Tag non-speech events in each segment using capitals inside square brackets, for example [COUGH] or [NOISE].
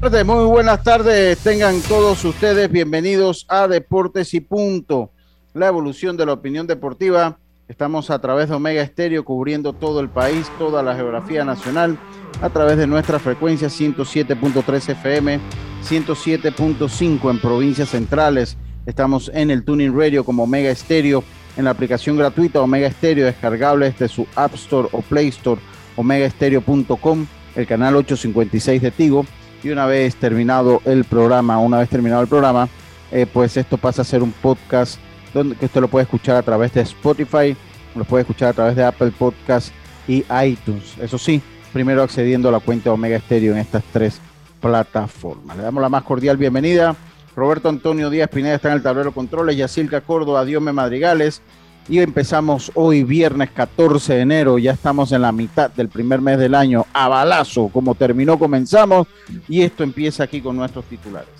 Muy buenas tardes. Tengan todos ustedes bienvenidos a Deportes y Punto, la evolución de la opinión deportiva. Estamos a través de Omega Estéreo cubriendo todo el país, toda la geografía nacional, a través de nuestra frecuencia 107.3 FM, 107.5 en provincias centrales. Estamos en el Tuning Radio como Omega Estéreo, en la aplicación gratuita Omega Estéreo, descargable desde su App Store o Play Store, omegaestereo.com, el canal 856 de Tigo y una vez terminado el programa, una vez terminado el programa, eh, pues esto pasa a ser un podcast donde que usted lo puede escuchar a través de Spotify, lo puede escuchar a través de Apple Podcast y iTunes. Eso sí, primero accediendo a la cuenta Omega Stereo en estas tres plataformas. Le damos la más cordial bienvenida. Roberto Antonio Díaz Pineda está en el tablero controles, Yacilca Córdoba, Diome Madrigales, y empezamos hoy, viernes 14 de enero, ya estamos en la mitad del primer mes del año, a balazo, como terminó, comenzamos, y esto empieza aquí con nuestros titulares.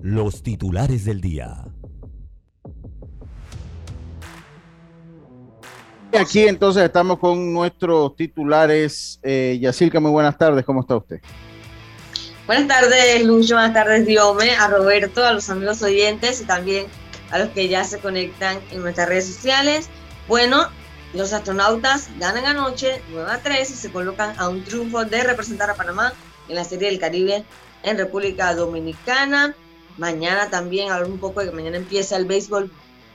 Los titulares del día. Aquí entonces estamos con nuestros titulares. Eh, Yacilca, muy buenas tardes, ¿cómo está usted? Buenas tardes, Lucho, buenas tardes, Diome, a Roberto, a los amigos oyentes y también a los que ya se conectan en nuestras redes sociales. Bueno, los astronautas ganan anoche 9 a 3 y se colocan a un triunfo de representar a Panamá en la Serie del Caribe en República Dominicana. Mañana también, hablar un poco de que mañana empieza el béisbol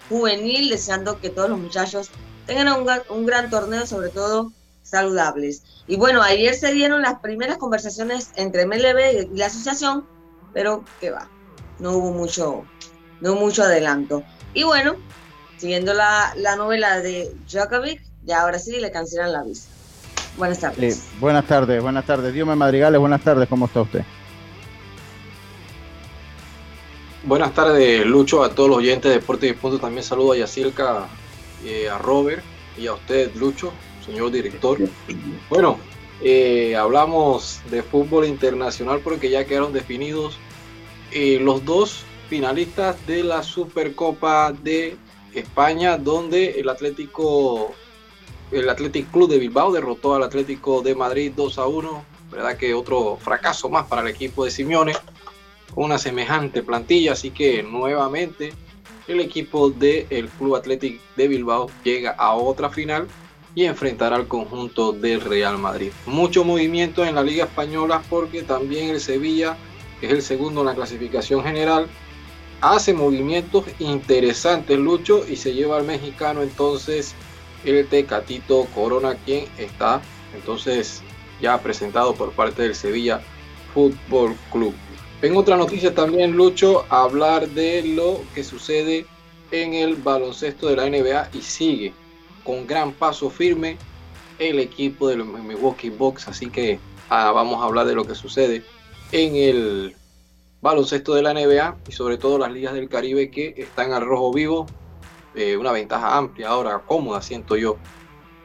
juvenil, deseando que todos los muchachos tengan un, un gran torneo, sobre todo saludables. Y bueno, ayer se dieron las primeras conversaciones entre MLB y la asociación, pero que va, no hubo mucho, no mucho adelanto. Y bueno, siguiendo la, novela de Djokovic, ya ahora sí le cancelan la visa. Buenas tardes. buenas tardes, buenas tardes. Dios me madrigales, buenas tardes, ¿cómo está usted? Buenas tardes, Lucho, a todos los oyentes de Deportes y Punto. También saludo a Yacirca, eh, a Robert y a usted, Lucho, señor director. Bueno, eh, hablamos de fútbol internacional porque ya quedaron definidos eh, los dos finalistas de la Supercopa de España, donde el Atlético, el Athletic Club de Bilbao derrotó al Atlético de Madrid 2 a 1. Verdad que otro fracaso más para el equipo de Simeone, con una semejante plantilla, así que nuevamente el equipo del Club Athletic de Bilbao llega a otra final y enfrentará al conjunto del Real Madrid. Mucho movimiento en la Liga Española porque también el Sevilla, es el segundo en la clasificación general, hace movimientos interesantes Lucho y se lleva al mexicano entonces el Tecatito Corona quien está entonces ya presentado por parte del Sevilla Fútbol Club. En otra noticia también Lucho hablar de lo que sucede en el baloncesto de la NBA y sigue con gran paso firme el equipo de los Milwaukee Bucks así que ah, vamos a hablar de lo que sucede en el baloncesto de la NBA y sobre todo las ligas del Caribe que están al rojo vivo. Eh, una ventaja amplia ahora, cómoda, siento yo.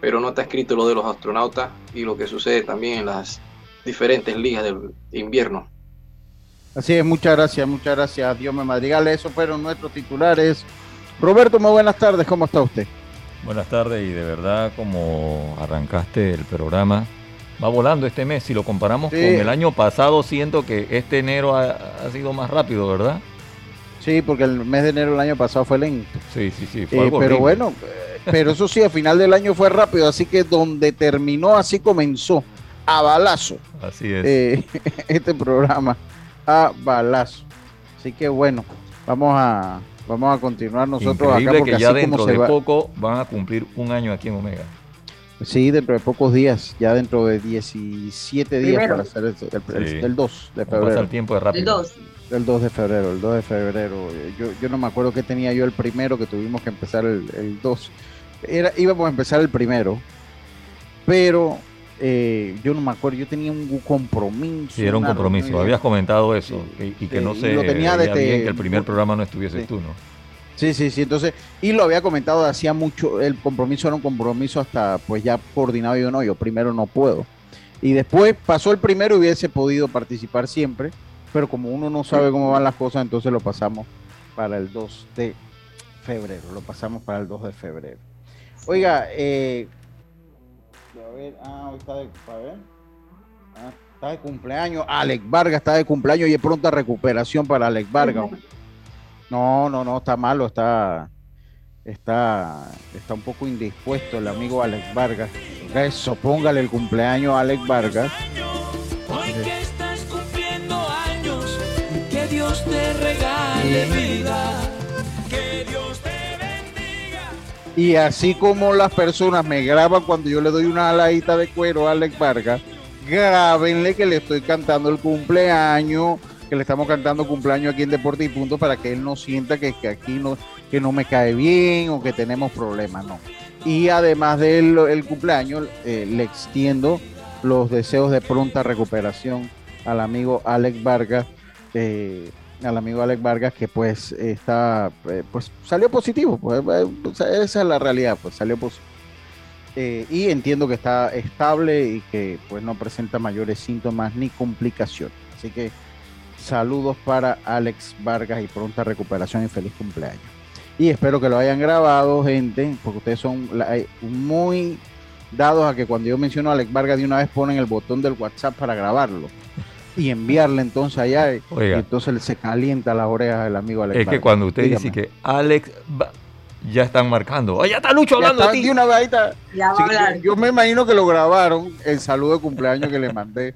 Pero no está escrito lo de los astronautas y lo que sucede también en las diferentes ligas del invierno. Así es, muchas gracias, muchas gracias, Dios me Madrigal. Esos fueron nuestros titulares. Roberto, muy buenas tardes, ¿cómo está usted? Buenas tardes y de verdad como arrancaste el programa, va volando este mes. Si lo comparamos con el año pasado, siento que este enero ha, sido más rápido, ¿verdad? Sí, porque el mes de enero del año pasado fue lento. Sí, sí, sí. Eh, pero bueno, pero eso sí, a final del año fue rápido, así que donde terminó, así comenzó, a balazo. Así es. Eh, [LAUGHS] este programa, a balazo. Así que bueno, vamos a, vamos a continuar nosotros acá porque que ya dentro de poco van a cumplir un año aquí en Omega. Sí, dentro de pocos días, ya dentro de 17 días para hacer el, 2 de febrero. Pasa el tiempo de rápido. El 2. El 2 de febrero, el 2 de febrero. Yo, yo no me acuerdo que tenía yo el primero, que tuvimos que empezar el, el 2. Era, íbamos a empezar el primero, pero eh, yo no me acuerdo, yo tenía un compromiso. Sí, era un compromiso, habías comentado eso, y, que no sé, tenía desde, bien que el primer programa no estuviese tú, ¿no? Sí, sí, sí, entonces, y lo había comentado hacía mucho, el compromiso era un compromiso hasta pues ya coordinado, yo no, yo primero no puedo. Y después pasó el primero y hubiese podido participar siempre, pero como uno no sabe cómo van las cosas, entonces lo pasamos para el 2 de febrero, lo pasamos para el 2 de febrero. Oiga, eh, a ver, ah, hoy está de, a ver, ah, está de cumpleaños, Alex Vargas está de cumpleaños y es pronta recuperación para Alex Vargas. No, no, no, está malo, está, está, está un poco indispuesto el amigo Alex Vargas. Eso, póngale el cumpleaños a Alex Vargas. Hoy que estás cumpliendo años, que Dios te regale vida, que Dios te bendiga. Y así como las personas me graban cuando yo le doy una aladita de cuero a Alex Vargas, grábenle que le estoy cantando el cumpleaños que le estamos cantando cumpleaños aquí en Deporte y Punto para que él no sienta que, aquí no, que no me cae bien o que tenemos problemas, no. Y además del el cumpleaños, eh, le extiendo los deseos de pronta recuperación al amigo Alex Vargas, eh, al amigo Alex Vargas que pues está, eh, pues salió positivo, pues, pues, esa es la realidad, pues salió positivo. y entiendo que está estable y que pues no presenta mayores síntomas ni complicaciones. Así que Saludos para Alex Vargas y pronta recuperación y feliz cumpleaños. Y espero que lo hayan grabado, gente, porque ustedes son muy dados a que cuando yo menciono a Alex Vargas de una vez ponen el botón del WhatsApp para grabarlo y enviarle entonces allá. Y entonces se calienta las orejas del amigo Alex. Es que cuando usted dice que Alex ya están marcando. Oh, ya está Lucho hablando de ti. Una yo, me imagino que lo grabaron el saludo de cumpleaños que le mandé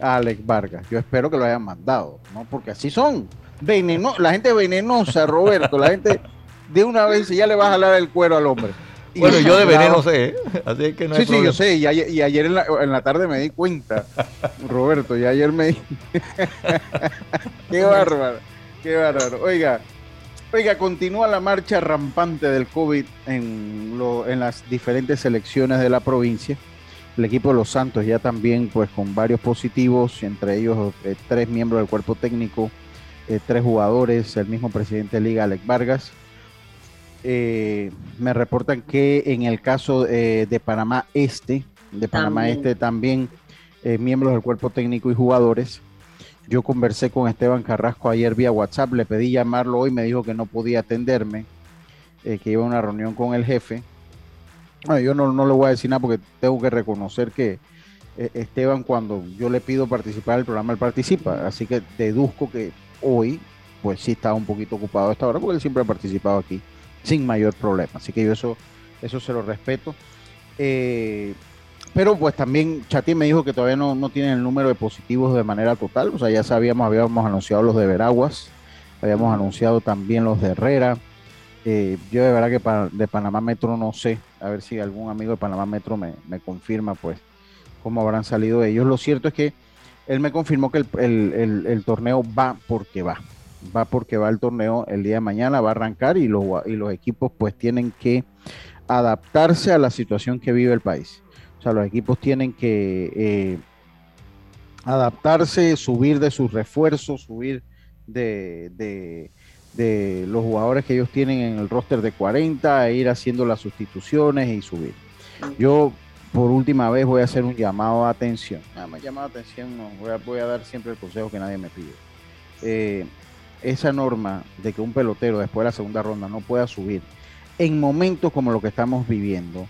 a Alex Vargas. Yo espero que lo hayan mandado, ¿no? Porque así son. Veneno, la gente venenosa, Roberto. La gente de una vez ya le va a jalar el cuero al hombre. bueno, yo de veneno sé, ¿eh? así que no Sí, sí, yo sé. Y ayer, en, la, tarde me di cuenta, Roberto. Y ayer me di. [LAUGHS] qué bárbaro, qué bárbaro. Oiga, oiga, continúa la marcha rampante del COVID en, en las diferentes selecciones de la provincia el equipo de los Santos ya también pues con varios positivos, entre ellos eh, tres miembros del cuerpo técnico, eh, tres jugadores, el mismo presidente de Liga, Alex Vargas. Eh, me reportan que en el caso de Panamá Este, de Panamá Este también miembros del cuerpo técnico y jugadores. Yo conversé con Esteban Carrasco ayer vía WhatsApp, le pedí llamarlo hoy, me dijo que no podía atenderme, que iba a una reunión con el jefe yo no, no le voy a decir nada porque tengo que reconocer que eh, Esteban, cuando yo le pido participar del programa, él participa. Así que deduzco que hoy, pues sí estaba un poquito ocupado a esta hora porque él siempre ha participado aquí sin mayor problema. Así que yo eso, eso se lo respeto. Eh, pero pues también Chatín me dijo que todavía no, no tienen el número de positivos de manera total. O sea, ya sabíamos, habíamos anunciado los de Veraguas, habíamos anunciado también los de Herrera. Eh, yo de verdad que de Panamá Metro no sé, a ver si algún amigo de Panamá Metro me, confirma pues cómo habrán salido ellos. Lo cierto es que él me confirmó que el, torneo va porque va, va porque va el torneo el día de mañana, va a arrancar y los, y los equipos pues tienen que adaptarse a la situación que vive el país. O sea, los equipos tienen que eh, adaptarse, subir de sus refuerzos, subir de los jugadores que ellos tienen en el roster de 40, e ir haciendo las sustituciones y subir. Yo por última vez voy a hacer un llamado a atención. Nada más llamado a atención, no, voy, a, dar siempre el consejo que nadie me pide. Eh, esa norma de que un pelotero después de la segunda ronda no pueda subir en momentos como lo que estamos viviendo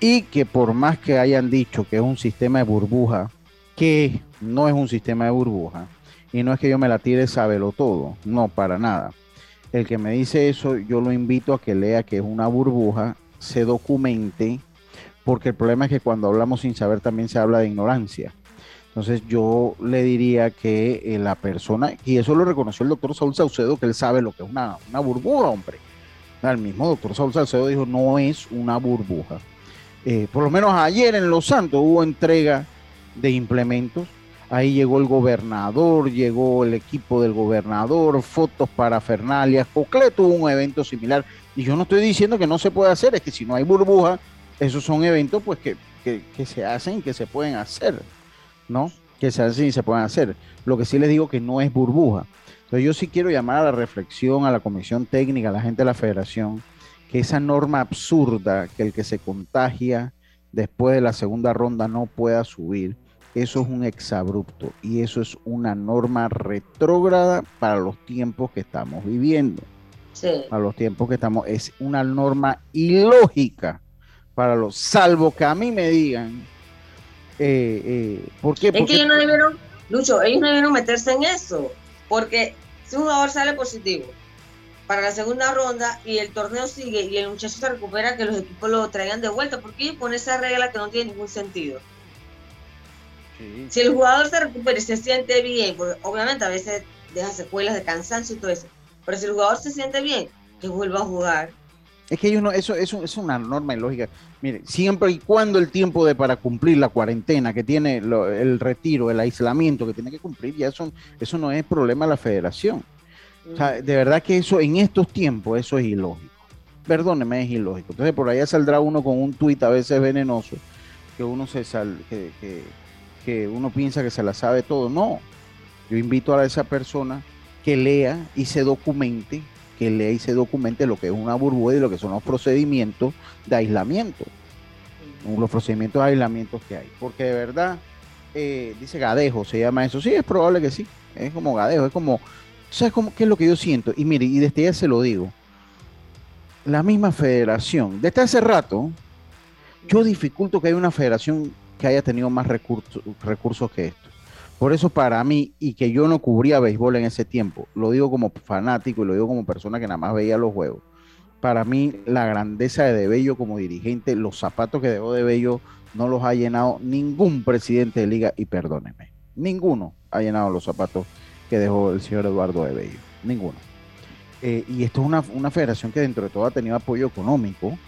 y que por más que hayan dicho que es un sistema de burbuja, que no es un sistema de burbuja, y no es que yo me la tire sabelo todo, no, para nada El que me dice eso, yo lo invito a que lea que es una burbuja, se documente, porque el problema es que cuando hablamos sin saber también se habla de ignorancia. Entonces yo le diría que eh, la persona, y eso lo reconoció el doctor Saúl Saucedo, que él sabe lo que es una, una burbuja, hombre. El mismo doctor Saúl Salcedo dijo, no es una burbuja. Eh, por lo menos ayer en Los Santos hubo entrega de implementos. Ahí llegó el gobernador, llegó el equipo del gobernador, fotos para Fernalias. Cocle tuvo un evento similar. Y yo no estoy diciendo que no se puede hacer, es que si no hay burbuja, esos son eventos pues que, que se hacen que se pueden hacer, ¿no? Que se hacen y se pueden hacer. Lo que sí les digo que no es burbuja. Entonces yo sí quiero llamar a la reflexión a la comisión técnica, a la gente de la federación, que esa norma absurda que el que se contagia después de la segunda ronda no pueda subir, eso es un exabrupto y eso es una norma retrógrada para los tiempos que estamos viviendo. Sí. Para los tiempos que estamos, es una norma ilógica para los, salvo que a mí me digan, eh, eh, ¿por qué? Es que ellos no debieron, Lucho, ellos no debieron meterse en eso. Porque si un jugador sale positivo para la segunda ronda y el torneo sigue y el muchacho se recupera, que los equipos lo traigan de vuelta. ¿Por qué pone esa regla que no tiene ningún sentido? Si el jugador se recupera y se siente bien, porque obviamente a veces deja secuelas de cansancio y todo eso, pero si el jugador se siente bien, que vuelva a jugar. Es que ellos no, eso, eso es una norma ilógica. Mire, siempre y cuando el tiempo de para cumplir la cuarentena que tiene el retiro, el aislamiento que tiene que cumplir, ya eso, eso no es problema de la federación. O sea, de verdad que eso en estos tiempos, eso es ilógico. Perdóneme, es ilógico. Entonces por allá saldrá uno con un tuit a veces venenoso, que uno se sal, que, que, que uno piensa que se la sabe todo. No. Yo invito a esa persona que lea y se documente que lea y se documente lo que es una burbuja y lo que son los procedimientos de aislamiento. Los procedimientos de aislamiento que hay. Porque de verdad, eh, dice Gadejo, se llama eso. Sí, es probable que sí. Es como Gadejo, es como, ¿sabes cómo, qué es lo que yo siento? Y mire, y desde ya se lo digo. La misma federación, desde hace rato, yo dificulto que haya una federación que haya tenido más recursos, recursos que esto. Por eso para mí, y que yo no cubría béisbol en ese tiempo, lo digo como fanático y lo digo como persona que nada más veía los juegos, para mí la grandeza de De Bello como dirigente, los zapatos que dejó De Bello no los ha llenado ningún presidente de liga, y perdóneme, ninguno ha llenado los zapatos que dejó el señor Eduardo De Bello, ninguno. Eh, y esto es una, una federación que dentro de todo ha tenido apoyo económico,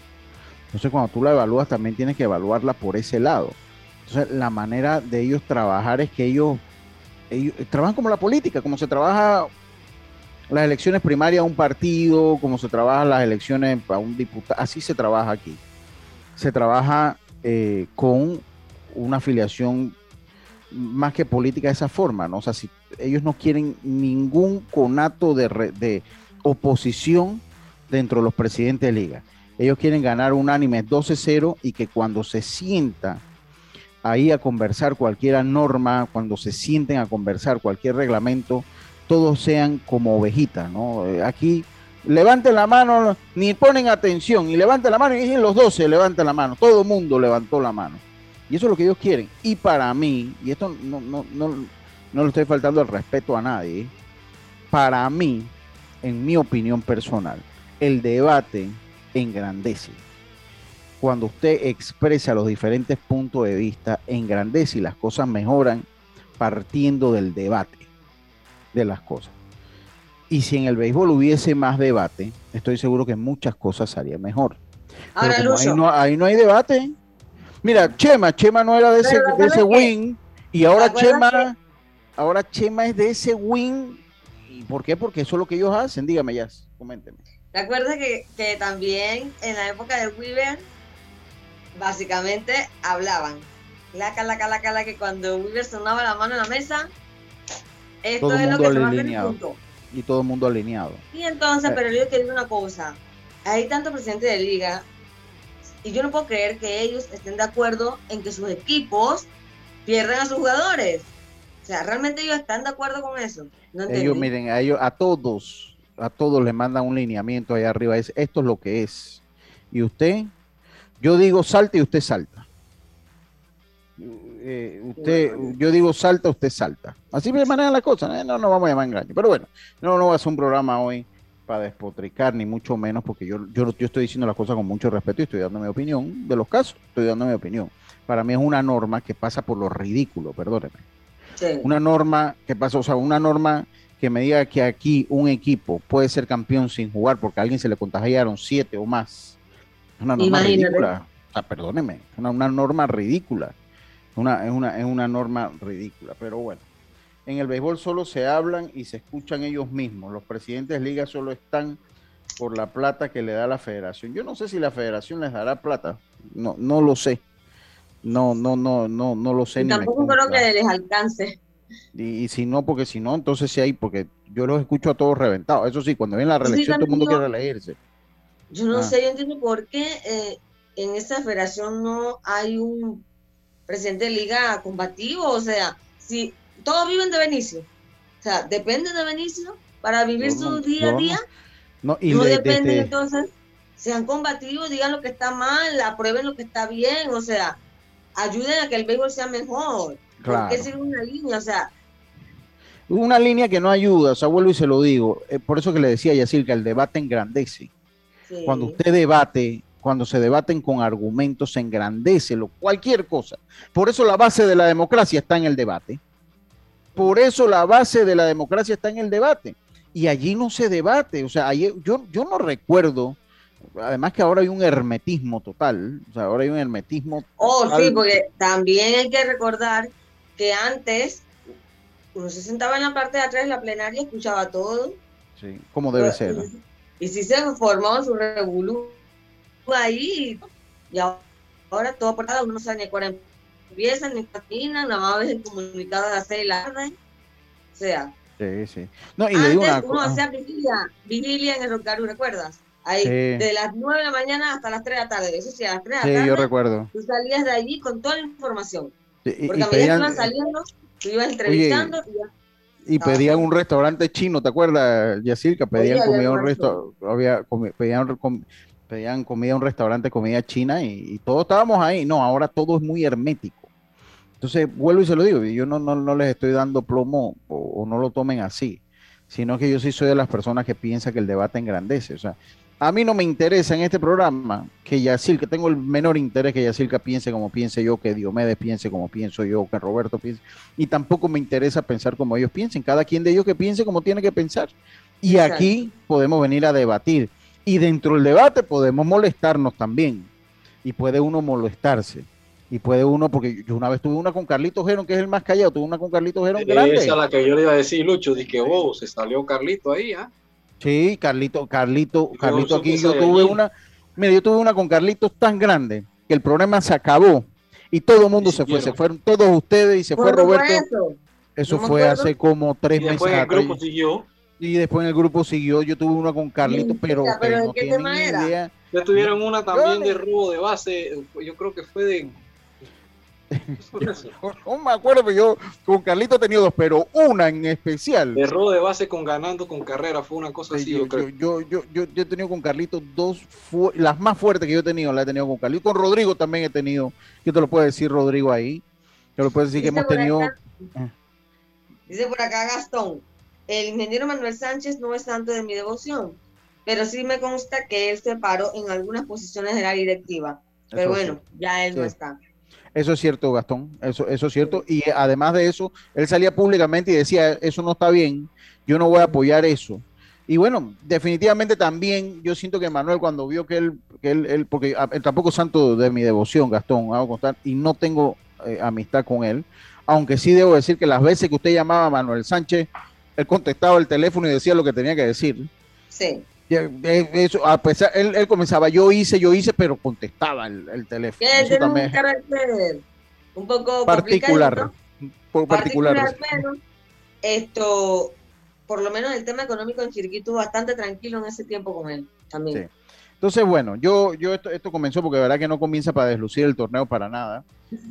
entonces cuando tú la evalúas también tienes que evaluarla por ese lado entonces, la manera de ellos trabajar es que ellos, trabajan como la política, como se trabaja las elecciones primarias a un partido, como se trabaja las elecciones a un diputado, así se trabaja aquí. Se trabaja eh, con una afiliación más que política de esa forma, ¿no? O sea, si ellos no quieren ningún conato de, de oposición dentro de los presidentes de liga. Ellos quieren ganar unánime 12-0 y que cuando se sienta ahí a conversar cualquier norma, cuando se sienten a conversar cualquier reglamento, todos sean como ovejitas, ¿no? Eh, aquí levanten la mano, ni ponen atención, y levanten la mano, y los dos se levantan la mano, todo el mundo levantó la mano. Y eso es lo que ellos quieren. Y para mí, y esto no, no, no, no le estoy faltando el respeto a nadie, para mí, en mi opinión personal, el debate engrandece cuando usted expresa los diferentes puntos de vista, engrandece y las cosas mejoran partiendo del debate de las cosas. Y si en el béisbol hubiese más debate, estoy seguro que muchas cosas harían mejor. Ahora, ahí, no, hay debate. Mira, Chema, Chema no era de ese, de ese win y ahora Chema, ahora Chema es de ese win. ¿Y por qué? Porque eso es lo que ellos hacen. Dígame, ya, coménteme. ¿Te acuerdas que, que también en la época del Weaver básicamente hablaban. La cala, cala, cala, que cuando Weaver sonaba la mano en la mesa, esto es lo que se va a Y todo el mundo alineado. Y entonces, eh. pero yo quiero decir una cosa. Hay tantos presidentes de liga y yo no puedo creer que ellos estén de acuerdo en que sus equipos pierdan a sus jugadores. O sea, realmente ellos están de acuerdo con eso. ellos miren, a ellos, a todos, a todos les mandan un lineamiento allá arriba. Es, esto es lo que es. Y usted yo digo salta y usted salta. Eh, usted, yo digo salta, usted salta. Así me manejan las cosas. ¿eh? No nos vamos a llamar engaño. Pero bueno, no, no va a ser un programa hoy para despotricar, ni mucho menos, porque yo, yo, yo estoy diciendo las cosas con mucho respeto y estoy dando mi opinión de los casos, estoy dando mi opinión. Para mí es una norma que pasa por lo ridículo, perdóneme. Una norma que pasa, o sea, una norma que me diga que aquí un equipo puede ser campeón sin jugar porque a alguien se le contagiaron siete o más. Una norma ridícula. O sea, perdóneme, es una, una norma ridícula. Una, es, una, es una norma ridícula, pero bueno. En el béisbol solo se hablan y se escuchan ellos mismos. Los presidentes de liga solo están por la plata que le da la federación. Yo no sé si la federación les dará plata. No, no lo sé. No, no, no, no, no lo sé. tampoco creo que les alcance. Y, si no, porque si no, entonces sí hay, porque yo los escucho a todos reventados. Eso sí, cuando viene la reelección todo el mundo quiere reelegirse. Yo no ah. sé, yo entiendo por qué eh, en esa federación no hay un presidente de liga combativo. O sea, si todos viven de Benicio. O sea, dependen de Benicio para vivir su día a día. No, y no dependen, entonces, sean combativos, digan lo que está mal, aprueben lo que está bien, o sea, ayuden a que el béisbol sea mejor. Claro. Porque es una línea, o sea. Una línea que no ayuda, o sea, vuelvo y se lo digo. Eh, por eso que le decía a Yacir que el debate engrandece. Cuando usted debate, cuando se debaten con argumentos, se engrandece lo, cualquier cosa. Por eso la base de la democracia está en el debate. Por eso la base de la democracia está en el debate. Y allí no se debate. O sea, yo, yo no recuerdo, además que ahora hay un hermetismo total. O sea, ahora hay un hermetismo. Oh, sí, porque también hay que recordar que antes uno se sentaba en la parte de atrás de la plenaria, escuchaba todo. Sí, como debe ser. Y, si se formó su revolú ahí, y ahora todo por cada uno no sabe ni cuál empiezan, ni patinan, nada más ves el comunicado de las seis la tarde. O sea. Sí, sí. No, y Antes una... uno hacía vigilia, vigilia en el Rocaru, ¿recuerdas? Ahí, de las 9 de la mañana hasta las 3 de la tarde. Eso sí, a las 3 de la tarde. Sí, yo recuerdo. Tú salías de allí con toda la información. Porque a medida que iban saliendo, tú ibas entrevistando y, pedían un restaurante chino, ¿te acuerdas, Yacirca? Pedían comida un restaurante, pedían, pedían comida a un restaurante, comida china y, todos estábamos ahí. No, ahora todo es muy hermético. Entonces, vuelvo y se lo digo, yo no, no, no les estoy dando plomo o, no lo tomen así, sino que yo sí soy de las personas que piensa que el debate engrandece. O sea, a mí no me interesa en este programa que Yacirca, tengo el menor interés que Yacirca piense como piense yo, que Diomedes piense como pienso yo, que Roberto piense, y tampoco me interesa pensar como ellos piensen, cada quien de ellos que piense como tiene que pensar. Y aquí podemos venir a debatir. Y dentro del debate podemos molestarnos también. Y puede uno molestarse. Y puede uno, porque yo una vez tuve una con Carlito Gerón, que es el más callado, tuve una con Carlito Gerón grande. Esa es la que yo le iba a decir, Lucho, dije, oh, se salió Carlito ahí, ¿ah? Sí, Carlito, Carlito, Carlito aquí yo tuve una, mira, yo tuve una con Carlitos tan grande que el programa se acabó y todo el mundo se fue, se fueron todos ustedes y se fue Roberto. Eso, fue hace como tres y meses. El grupo siguió. Y después en el grupo siguió, yo tuve una con Carlitos, pero, pero no qué tema era? Idea. Ya tuvieron una también de robo de base, yo creo que fue de [LAUGHS] no me acuerdo, pero yo con Carlito he tenido dos, pero una en especial. De robo de base con ganando con carrera, fue una cosa así, yo, yo, yo, yo, he tenido con Carlito dos, las más fuertes que yo he tenido, las he tenido con Carlito. Con Rodrigo también he tenido, yo te lo puedo decir, Rodrigo, ahí. Te lo puedo decir que hemos tenido. Dice por acá Gastón, el ingeniero Manuel Sánchez no es tanto de mi devoción, pero sí me consta que él se paró en algunas posiciones de la directiva. Pero bueno, ya él no está. Eso es cierto, Gastón, eso, eso es cierto. Y además de eso, él salía públicamente y decía, eso no está bien, yo no voy a apoyar eso. Y bueno, definitivamente también yo siento que Manuel cuando vio que él, que él, porque tampoco es santo de mi devoción, Gastón, hago constar, y no tengo eh, amistad con él, aunque sí debo decir que las veces que usted llamaba a Manuel Sánchez, él contestaba el teléfono y decía lo que tenía que decir. Sí. Eh, eso, a pesar, él, comenzaba, yo hice, yo hice, pero contestaba el, teléfono. Eso también un carácter un poco particular. particular, esto, por lo menos el tema económico en Chiriquí bastante tranquilo en ese tiempo con él también. Entonces, bueno, yo, yo esto, esto comenzó porque de verdad que no comienza para deslucir el torneo para nada.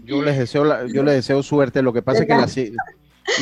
Yo les deseo, yo les deseo suerte. Lo que pasa es que la,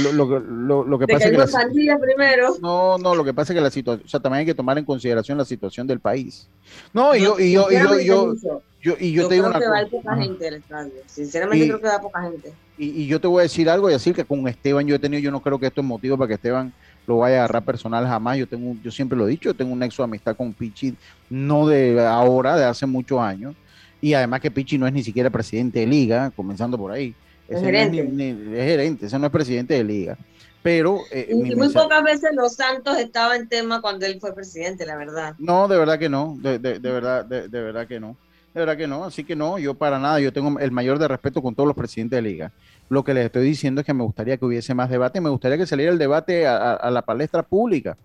lo, lo, lo, que pasa es que la, primero. No, no, lo que pasa es que la situación, o sea, también hay que tomar en consideración la situación del país. No, y yo, y yo, y yo, yo, yo, y yo, te digo una cosa. poca gente al estadio. Sinceramente creo que va poca gente. Y, y, yo te voy a decir algo y decir que con Esteban yo he tenido, yo no creo que esto es motivo para que Esteban lo vaya a agarrar personal jamás. Yo tengo, yo siempre lo he dicho, yo tengo un nexo de amistad con Pichi, no de ahora, de hace muchos años. Y además que Pichi no es ni siquiera presidente de liga, comenzando por ahí. Es gerente. es, gerente, ese no es presidente de liga. Pero. Eh, y muy pocas veces los Santos estaba en tema cuando él fue presidente, la verdad. No, de verdad que no, de, de, de verdad, de, de, verdad que no. De verdad que no, así que no, yo para nada, yo tengo el mayor de respeto con todos los presidentes de liga. Lo que les estoy diciendo es que me gustaría que hubiese más debate, me gustaría que saliera el debate a, a la palestra pública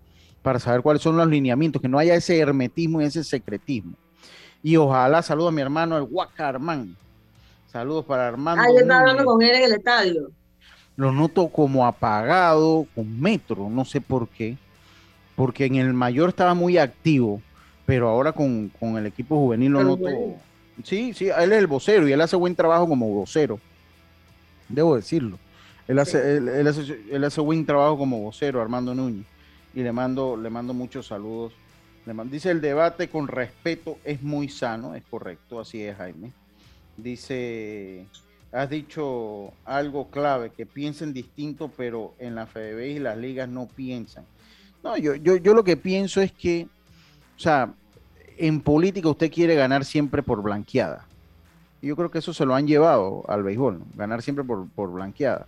para saber cuáles son los lineamientos, que no haya ese hermetismo y ese secretismo. Y ojalá saludo a mi hermano el Guacarmán. Saludos para Armando. Ah, yo estaba hablando con él en el estadio. Lo noto como apagado, con metro, no sé por qué. Porque en el mayor estaba muy activo, pero ahora con, con el equipo juvenil lo noto. Sí, sí, él es el vocero y él hace buen trabajo como vocero. Debo decirlo. Él hace, él, él, hace, él hace buen trabajo como vocero, Armando Núñez. Y le mando, le mando muchos saludos Dice el debate con respeto es muy sano, es correcto, así es Jaime. Dice, has dicho algo clave, que piensen distinto, pero en la FDB y las ligas no piensan. No, yo, yo, yo lo que pienso es que, o sea, en política usted quiere ganar siempre por blanqueada. Yo creo que eso se lo han llevado al béisbol, ganar siempre por, por blanqueada.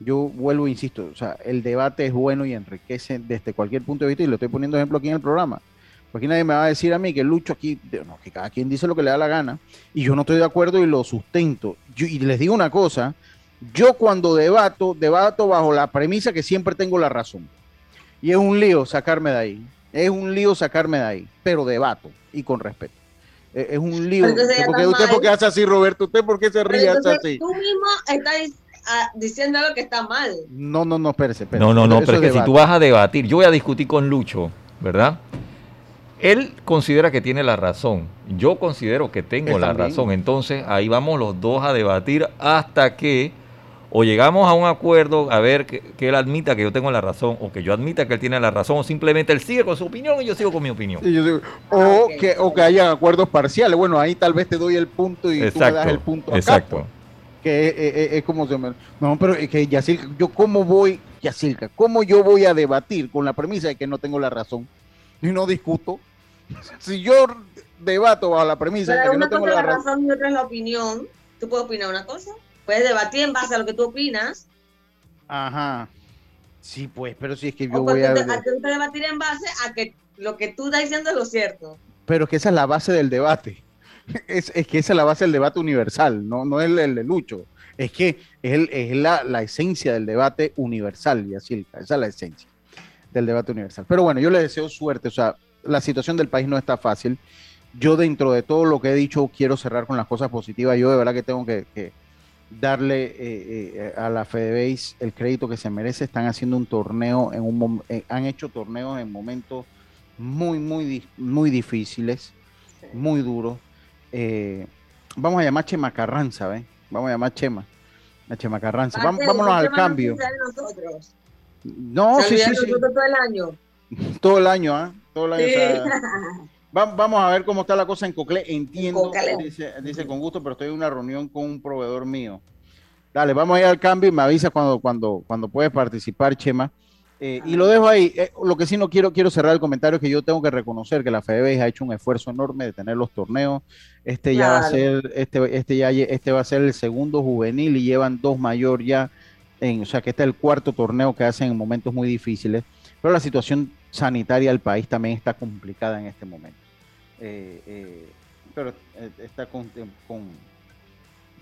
Yo vuelvo, insisto, o sea, el debate es bueno y enriquece desde cualquier punto de vista, y lo estoy poniendo ejemplo aquí en el programa porque nadie me va a decir a mí que Lucho aquí, no, que cada quien dice lo que le da la gana, y yo no estoy de acuerdo y lo sustento. y les digo una cosa, yo cuando debato, debato bajo la premisa que siempre tengo la razón. Y es un lío sacarme de ahí. Es un lío sacarme de ahí, pero debato y con respeto. Es, un lío. Porque usted por qué hace así, Roberto? ¿Usted por qué se ríe así? Tú mismo estás ah, diciendo algo que está mal. No, no, no, espérese, espérese. No, no, no, pero es que si tú vas a debatir, yo voy a discutir con Lucho, ¿verdad? Él considera que tiene la razón. Yo considero que tengo la razón. Entonces ahí vamos los dos a debatir hasta que o llegamos a un acuerdo a ver que, él admita que yo tengo la razón o que yo admita que él tiene la razón o simplemente él sigue con su opinión y yo sigo con mi opinión. o, que, o que haya acuerdos parciales. Bueno, ahí tal vez te doy el punto y tú me das el punto acá. Exacto. Pues. Que es, como se me... No, pero es que Yacirca, yo cómo voy, Yacirca, cómo yo voy a debatir con la premisa de que no tengo la razón y no discuto si yo debato bajo la premisa de que no tengo la, razón y otra es la opinión, tú puedes opinar una cosa. Puedes debatir en base a lo que tú opinas. Ajá. Sí, pues, pero si es que yo voy a... Te, a debatir en base a que lo que tú estás diciendo es lo cierto. Pero que esa es la base del debate. [LAUGHS] Es, que esa es la base del debate universal, no, no es el, de Lucho. Es que es, es la, la, esencia del debate universal, y así, esa es la esencia del debate universal. Pero bueno, yo le deseo suerte, o sea, la situación del país no está fácil. Yo dentro de todo lo que he dicho quiero cerrar con las cosas positivas. Yo de verdad que tengo que, darle eh, eh, a la FedeBase el crédito que se merece. Están haciendo un torneo, en un eh, han hecho torneos en momentos muy, muy, muy difíciles, muy duros. vamos a llamar Chema Carranza, ¿ves? Vamos a llamar Chema. A Chema Carranza. vámonos al cambio. No, sí, sí, sí. Todo el año. [LAUGHS] Todo el año, ¿ah? [LAUGHS] vamos a ver cómo está la cosa en Cocle. Entiendo, Dice, con gusto, pero estoy en una reunión con un proveedor mío. Dale, vamos a ir al cambio y me avisa cuando, cuando, cuando puedes participar, Chema. Eh, y lo dejo ahí. Eh, lo que sí no quiero, quiero cerrar el comentario es que yo tengo que reconocer que la FEDEBES ha hecho un esfuerzo enorme de tener los torneos. Este ya va a ser, este, este ya, este va a ser el segundo juvenil y llevan dos mayor ya. En, o sea que este es el cuarto torneo que hacen en momentos muy difíciles. Pero la situación sanitaria del país también está complicada en este momento. Eh, eh, pero eh, está con,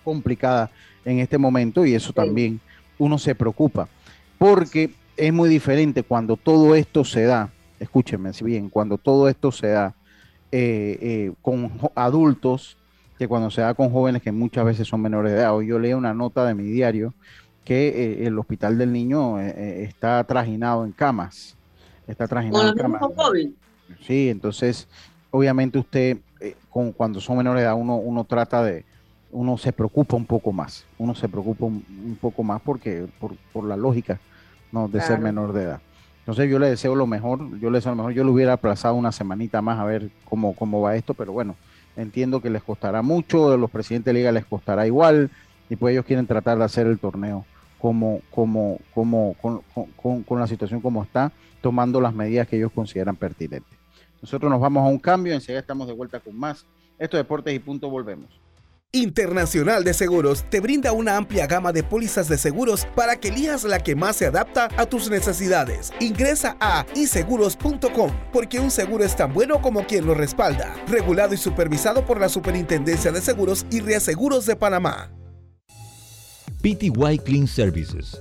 complicada en este momento y eso también uno se preocupa, porque es muy diferente cuando todo esto se da, escúchenme bien, cuando todo esto se da con adultos que cuando se da con jóvenes que muchas veces son menores de edad. Hoy yo leí una nota de mi diario que el hospital del niño está trajinado en camas está trajinando. Con COVID. Sí, entonces, obviamente usted, eh, con, cuando son menores de edad, uno, uno trata de, uno se preocupa un poco más, uno se preocupa un, poco más porque, por, por la lógica ¿no? de ser menor de edad. Entonces yo le deseo lo mejor, yo le deseo lo mejor, yo le hubiera aplazado una semanita más a ver cómo, cómo va esto, pero bueno, entiendo que les costará mucho, a los presidentes de liga les costará igual, y pues ellos quieren tratar de hacer el torneo como, como, como, con, con la situación como está, tomando las medidas que ellos consideran pertinentes. Nosotros nos vamos a un cambio, enseguida estamos de vuelta con más. Esto es Deportes y Punto, volvemos. Internacional de Seguros te brinda una amplia gama de pólizas de seguros para que elijas la que más se adapta a tus necesidades. Ingresa a iseguros.com porque un seguro es tan bueno como quien lo respalda. Regulado y supervisado por la Superintendencia de Seguros y Reaseguros de Panamá. PTY Clean Services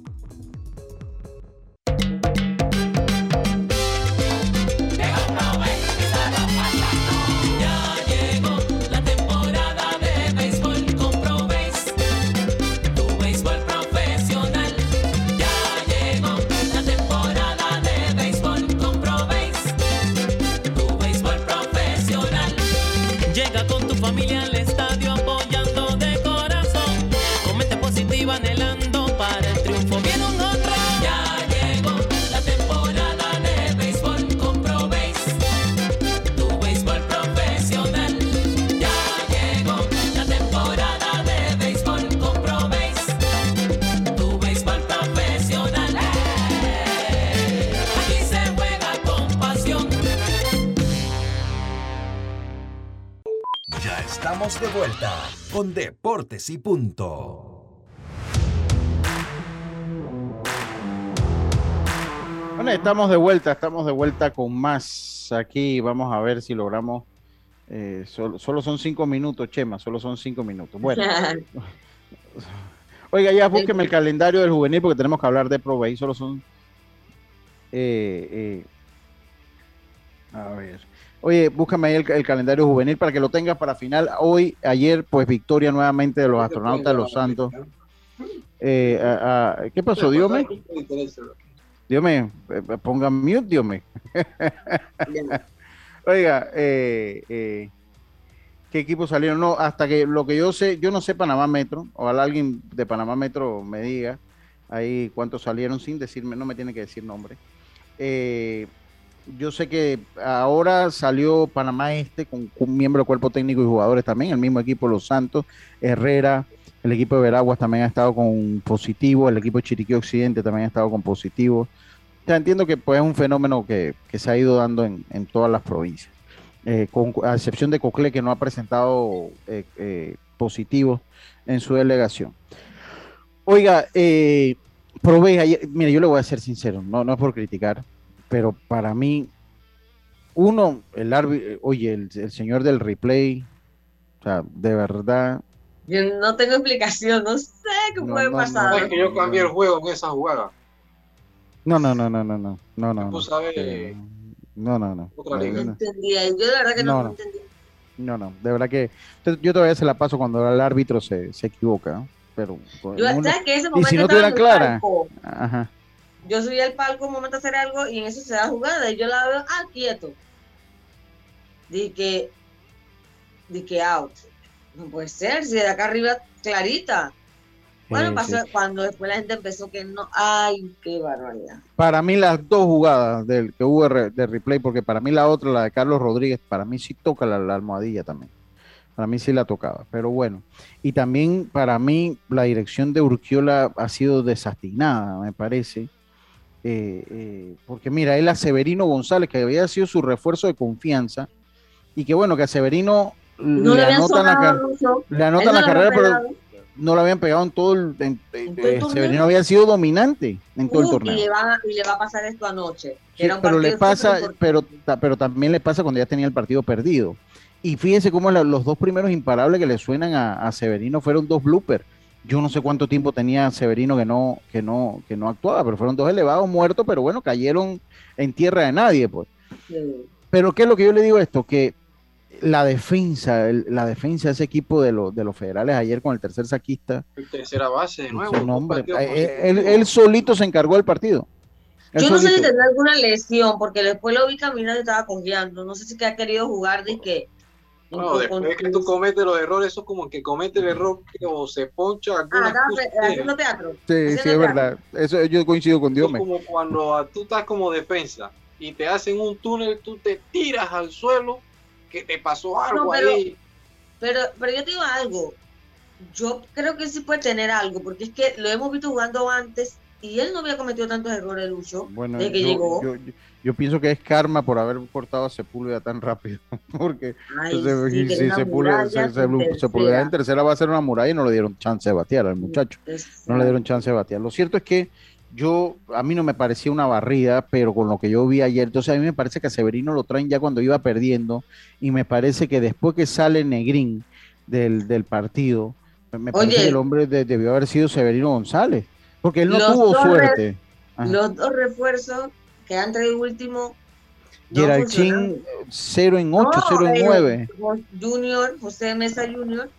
De vuelta con Deportes y Punto. Bueno, estamos de vuelta, estamos de vuelta con más. Aquí vamos a ver si logramos. Eh, solo, son cinco minutos, Chema, solo son cinco minutos. Bueno. [LAUGHS] Oiga, ya búsqueme el calendario del juvenil porque tenemos que hablar de Pro Solo son. Eh, eh, a ver. Oye, búscame ahí el, calendario juvenil para que lo tengas para final. Hoy, ayer, pues victoria nuevamente de los astronautas de Los Santos. Eh, ¿Qué pasó, Dios mío? Dios mío, pongan mute, Dios mío. [LAUGHS] Oiga, eh, eh, ¿qué equipos salieron? No, hasta que lo que yo sé, yo no sé Panamá Metro, ojalá alguien de Panamá Metro me diga ahí cuántos salieron sin decirme, no me tiene que decir nombre. Eh, yo sé que ahora salió Panamá Este con un miembro del cuerpo técnico y jugadores también, el mismo equipo Los Santos, Herrera, el equipo de Veraguas también ha estado con positivo, el equipo de Chiriquí Occidente también ha estado con positivo. Ya entiendo que pues, es un fenómeno que, se ha ido dando en, todas las provincias, eh, con, a excepción de Cocle que no ha presentado eh, eh, positivo en su delegación. Oiga, eh, probé mire, yo le voy a ser sincero, no, no es por criticar, pero para mí, uno, el árbitro, oye, el, señor del replay, o sea, de verdad. Yo no tengo explicación, no sé qué puede pasar. No, es que yo cambié el juego con esa jugada. No, no, no, no, no, no, no, no. Eh, no, no, no. No entendía, yo de verdad que no, no entendí. No, no, de verdad que yo todavía se la paso cuando el árbitro se, se equivoca, pero yo, que ese momento y si no tuviera clara, ajá yo subí al palco un momento a hacer algo y en eso se da jugada y yo la veo, ah, quieto. Dije que, dije que out. No puede ser, si de acá arriba clarita. Bueno, pasó cuando después la gente empezó que no, ay, qué barbaridad. Para mí las dos jugadas del que hubo de replay, porque para mí la otra, la de Carlos Rodríguez, para mí sí toca la, almohadilla también. Para mí sí la tocaba, pero bueno. Y también para mí la dirección de Urquiola ha sido desastinada, me parece. Eh, eh, porque mira, él a Severino González, que había sido su refuerzo de confianza, y que bueno, que a Severino le, anotan la, carrera, pero no lo habían pegado en todo el. Eh, Severino había sido dominante en todo el torneo. Y le, va, a pasar esto anoche. pero le pasa, pero, pero también le pasa cuando ya tenía el partido perdido. Y fíjense cómo los dos primeros imparables que le suenan a, a Severino fueron dos bloopers yo no sé cuánto tiempo tenía Severino que no, que no, que no actuaba, pero fueron dos elevados muertos, pero bueno, cayeron en tierra de nadie, pues. Pero ¿qué es lo que yo le digo esto? Que la defensa, la defensa de ese equipo de, los de los federales ayer con el tercer saquista. El tercera base de nuevo. Nombre, eh, él, solito se encargó del partido. Yo no sé si tendrá alguna lesión, porque después lo vi caminando y estaba confiando. No sé si que ha querido jugar de que. No, después que tú cometes los errores, eso es como que comete el error que, o se poncha. Ah, estaba haciendo teatro. Sí, sí, es verdad. Eso yo coincido con Dios. Es como cuando tú estás como defensa y te hacen un túnel, tú te tiras al suelo, que te pasó algo pero, ahí. Pero, pero yo te digo algo. Yo creo que sí puede tener algo, porque es que lo hemos visto jugando antes y él no había cometido tantos errores, Lucho, bueno, desde que llegó. Yo, pienso que es karma por haber cortado a Sepúlveda tan rápido, [LAUGHS] porque si Sepúlveda, en tercera va a ser una muralla y no le dieron chance de batear al muchacho. No le dieron chance de batear. Lo cierto es que yo, a mí no me parecía una barrida, pero con lo que yo vi ayer, entonces a mí me parece que a Severino lo traen ya cuando iba perdiendo y me parece que después que sale Negrín del, del partido, me parece que el hombre debió haber sido Severino González. Porque él no tuvo suerte. los dos refuerzos que han traído último. Gerald Chin, 0 en 8, 0 en 9. Junior, José Mesa Junior.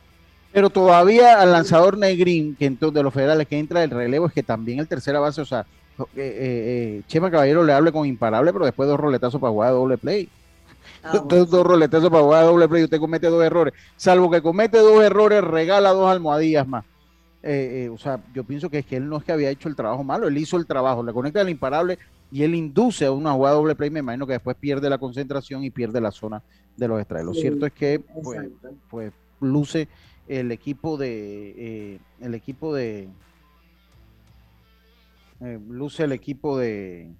Pero todavía al lanzador Negrín, que entonces de los federales que entra el relevo, es que también el tercera base, o sea, eh, eh, eh, Chema Caballero le hable con imparable, pero después dos roletazos para jugar doble play. Ah, [LAUGHS] dos, roletazos para jugar doble play, usted comete dos errores. Salvo que comete dos errores, regala dos almohadillas más. Eh, eh, o sea, yo pienso que es que él no es que había hecho el trabajo malo, él hizo el trabajo, le conecta al imparable y él induce a una jugada doble play, me imagino que después pierde la concentración y pierde la zona de los extraes. Lo cierto es que pues, pues, luce el equipo de eh, el equipo de luce el equipo de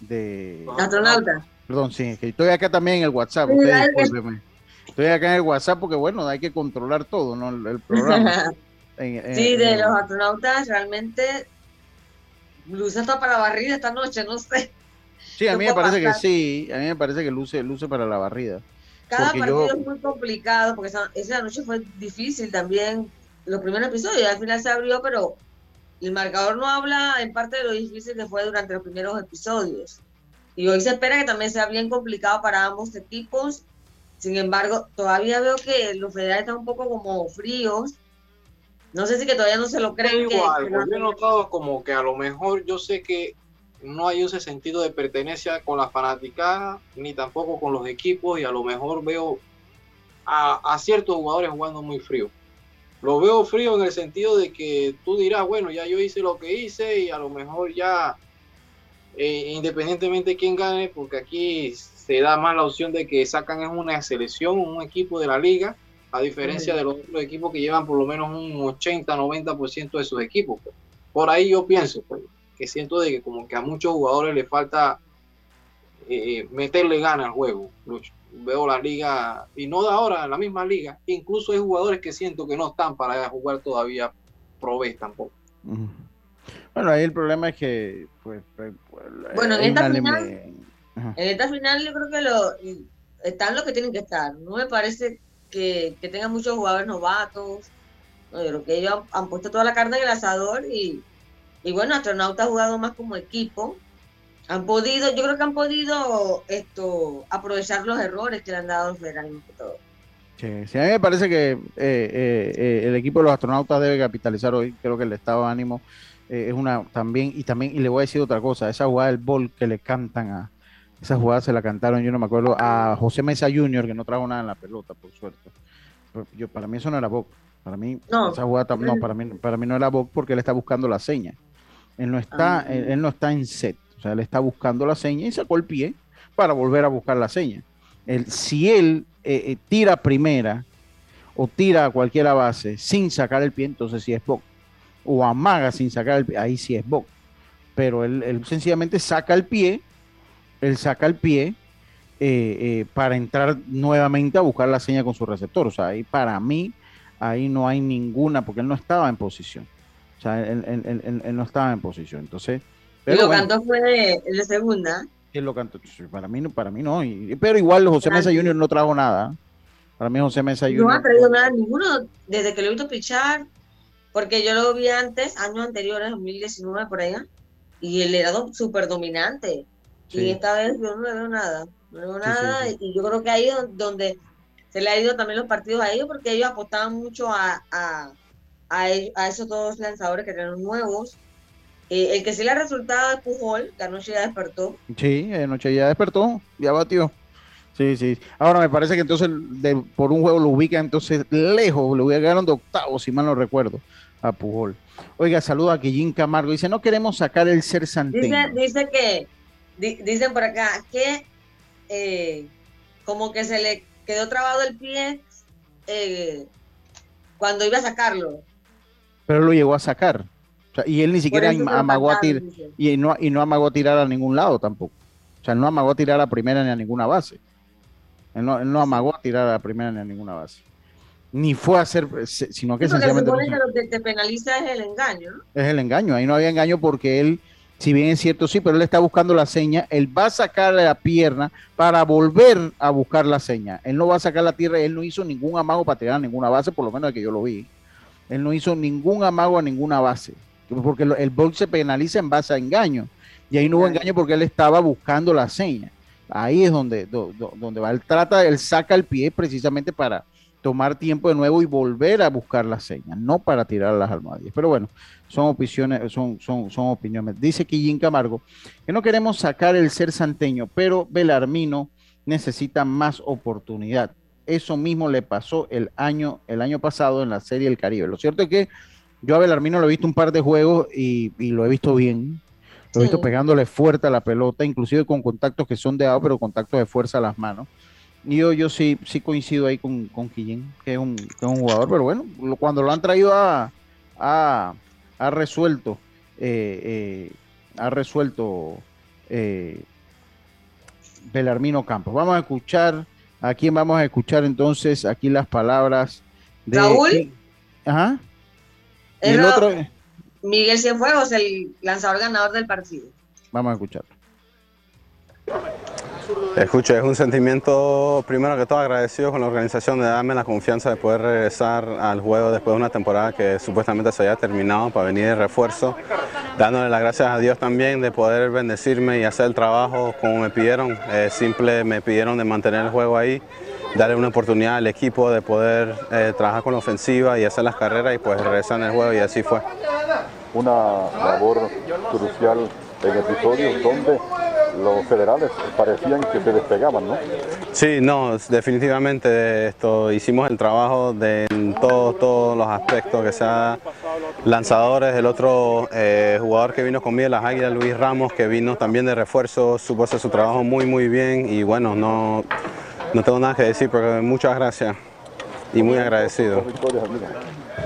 de astronauta. Perdón, sí, que estoy acá también en el WhatsApp. Estoy acá en el WhatsApp porque bueno, hay que controlar todo, ¿no? el programa. [LAUGHS] sí, de los astronautas realmente luce hasta para la barrida esta noche, no sé. Sí, a mí me parece que sí, a mí me parece que luce, luce para la barrida. Cada partido es muy complicado, porque esa, noche fue difícil también, los primeros episodios, al final se abrió, pero el marcador no habla en parte de lo difícil que fue durante los primeros episodios. Y hoy se espera que también sea bien complicado para ambos equipos. Sin embargo, todavía veo que los federales están un poco como fríos no sé si que todavía no se lo creen. Igual, yo he notado como que a lo mejor yo sé que no hay ese sentido de pertenencia con la fanática ni tampoco con los equipos, y a lo mejor veo a, ciertos jugadores jugando muy frío. Lo veo frío en el sentido de que tú dirás, bueno, ya yo hice lo que hice y a lo mejor ya, eh, independientemente de quién gane, porque aquí se da más la opción de que sacan es una selección, un equipo de la liga, a diferencia de los equipos que llevan por lo menos un 80-90% de sus equipos. Pues. Por ahí yo pienso pues, que siento de que como que a muchos jugadores les falta eh, meterle ganas al juego. Veo la liga, y no de ahora, la misma liga, incluso hay jugadores que siento que no están para jugar todavía Pro tampoco. Bueno, ahí el problema es que, pues, pues, pues bueno, en esta, final, en esta final yo creo que lo, están los que tienen que estar. No me parece que, que tengan muchos jugadores novatos. ¿no? Yo creo que ellos han, puesto toda la carne en el asador y, y bueno, Astronauta ha jugado más como equipo. Han podido, yo creo que han podido esto aprovechar los errores que le han dado los federales todo. Sí, a mí me parece que eh, eh, eh, el equipo de los astronautas debe capitalizar hoy. Creo que el estado de ánimo es una también, y también, y le voy a decir otra cosa, esa jugada del bol que le cantan a, esa jugada se la cantaron, yo no me acuerdo, a José Mesa Jr., que no trajo nada en la pelota, por suerte. yo, para mí eso no era Boc. Para mí, esa jugada no, para mí, para mí no era Boc porque él está buscando la seña. Él no está, ah. él, no está en set. O sea, él está buscando la seña y sacó el pie para volver a buscar la seña. El, si él eh, eh, tira primera o tira a cualquiera base sin sacar el pie, entonces sí es Boc. O amaga sin sacar el pie, ahí sí es Boc. Pero él, él sencillamente saca el pie él saca el pie eh, eh, para entrar nuevamente a buscar la seña con su receptor. O sea, ahí para mí, ahí no hay ninguna, porque él no estaba en posición. O sea, él, no estaba en posición. Entonces. Pero lo cantó fue de, de segunda. Él lo cantó. Para mí, para mí no. pero igual José Mesa Junior no trajo nada. Para mí José Mesa Junior. No ha traído nada, ninguno, desde que lo he visto pichar, porque yo lo vi antes, años anteriores, 2019 por allá, y él era súper dominante. Y esta vez yo no le veo nada. No le veo nada y yo creo que ahí donde se le ha ido también los partidos a ellos porque ellos apostaban mucho a, a, a, esos dos lanzadores que eran nuevos. Eh, el que sí le ha resultado es Pujol, que anoche ya despertó. Sí, anoche ya despertó, ya batió. Sí, sí. Ahora me parece que entonces por un juego lo ubica entonces lejos, lo ubicaron de octavo, si mal no recuerdo, a Pujol. Oiga, saludo a Guillín Camargo. Dice, no queremos sacar el ser santeño. Dice, que, dicen por acá, que eh, como que se le quedó trabado el pie eh, cuando iba a sacarlo. Pero lo llegó a sacar. y él ni siquiera amagó a tirar, y no, y no amagó a tirar a ningún lado tampoco. O sea, no amagó a tirar a primera ni a ninguna base. Él no, él no amagó a tirar a primera ni a ninguna base ni fue a hacer, sino que sencillamente. que lo que te penaliza es el engaño, ¿no? Es el engaño, ahí no había engaño porque él, si bien es cierto, sí, pero él está buscando la seña, él va a sacar la pierna para volver a buscar la seña. Él no va a sacar la tierra, él no hizo ningún amago para tirar a ninguna base, por lo menos de que yo lo vi. Él no hizo ningún amago a ninguna base, porque el box se penaliza en base a engaño. Y ahí no hubo engaño porque él estaba buscando la seña. Ahí es donde, donde va. Él trata, él saca el pie precisamente para, tomar tiempo de nuevo y volver a buscar la seña, no para tirar las almohadillas. Pero bueno, son opiniones, son, son, son opiniones. Dice Quillín Camargo que no queremos sacar el ser santeño, pero Belarmino necesita más oportunidad. Eso mismo le pasó el año, el año pasado en la Serie del Caribe. Lo cierto es que yo a Belarmino lo he visto un par de juegos y, lo he visto bien. Lo he visto pegándole fuerte a la pelota, inclusive con contactos que son de agua, pero contactos de fuerza a las manos. Yo, yo sí, sí coincido ahí con, con que es, un, jugador, pero bueno, cuando lo han traído a, ha resuelto, eh, eh, ha resuelto eh, Belarmino Campos. Vamos a escuchar, ¿a quién vamos a escuchar entonces aquí las palabras de... Raúl. Ajá. El, otro... Miguel Cienfuegos, el lanzador ganador del partido. Vamos a escucharlo. Escucho, es un sentimiento primero que todo agradecido con la organización de darme la confianza de poder regresar al juego después de una temporada que supuestamente se había terminado para venir de refuerzo, dándole las gracias a Dios también de poder bendecirme y hacer el trabajo como me pidieron, eh, simple me pidieron de mantener el juego ahí, darle una oportunidad al equipo de poder eh, trabajar con la ofensiva y hacer las carreras y pues regresar en el juego y así fue. Una labor crucial en episodios donde los federales parecían que se despegaban, ¿no? Sí, no, definitivamente esto hicimos el trabajo de en todos los aspectos, que sea lanzadores, el otro eh, jugador que vino conmigo, las Águilas, Luis Ramos, que vino también de refuerzo, supo hacer su trabajo muy muy bien y bueno, no, no tengo nada que decir, pero muchas gracias y muy agradecido.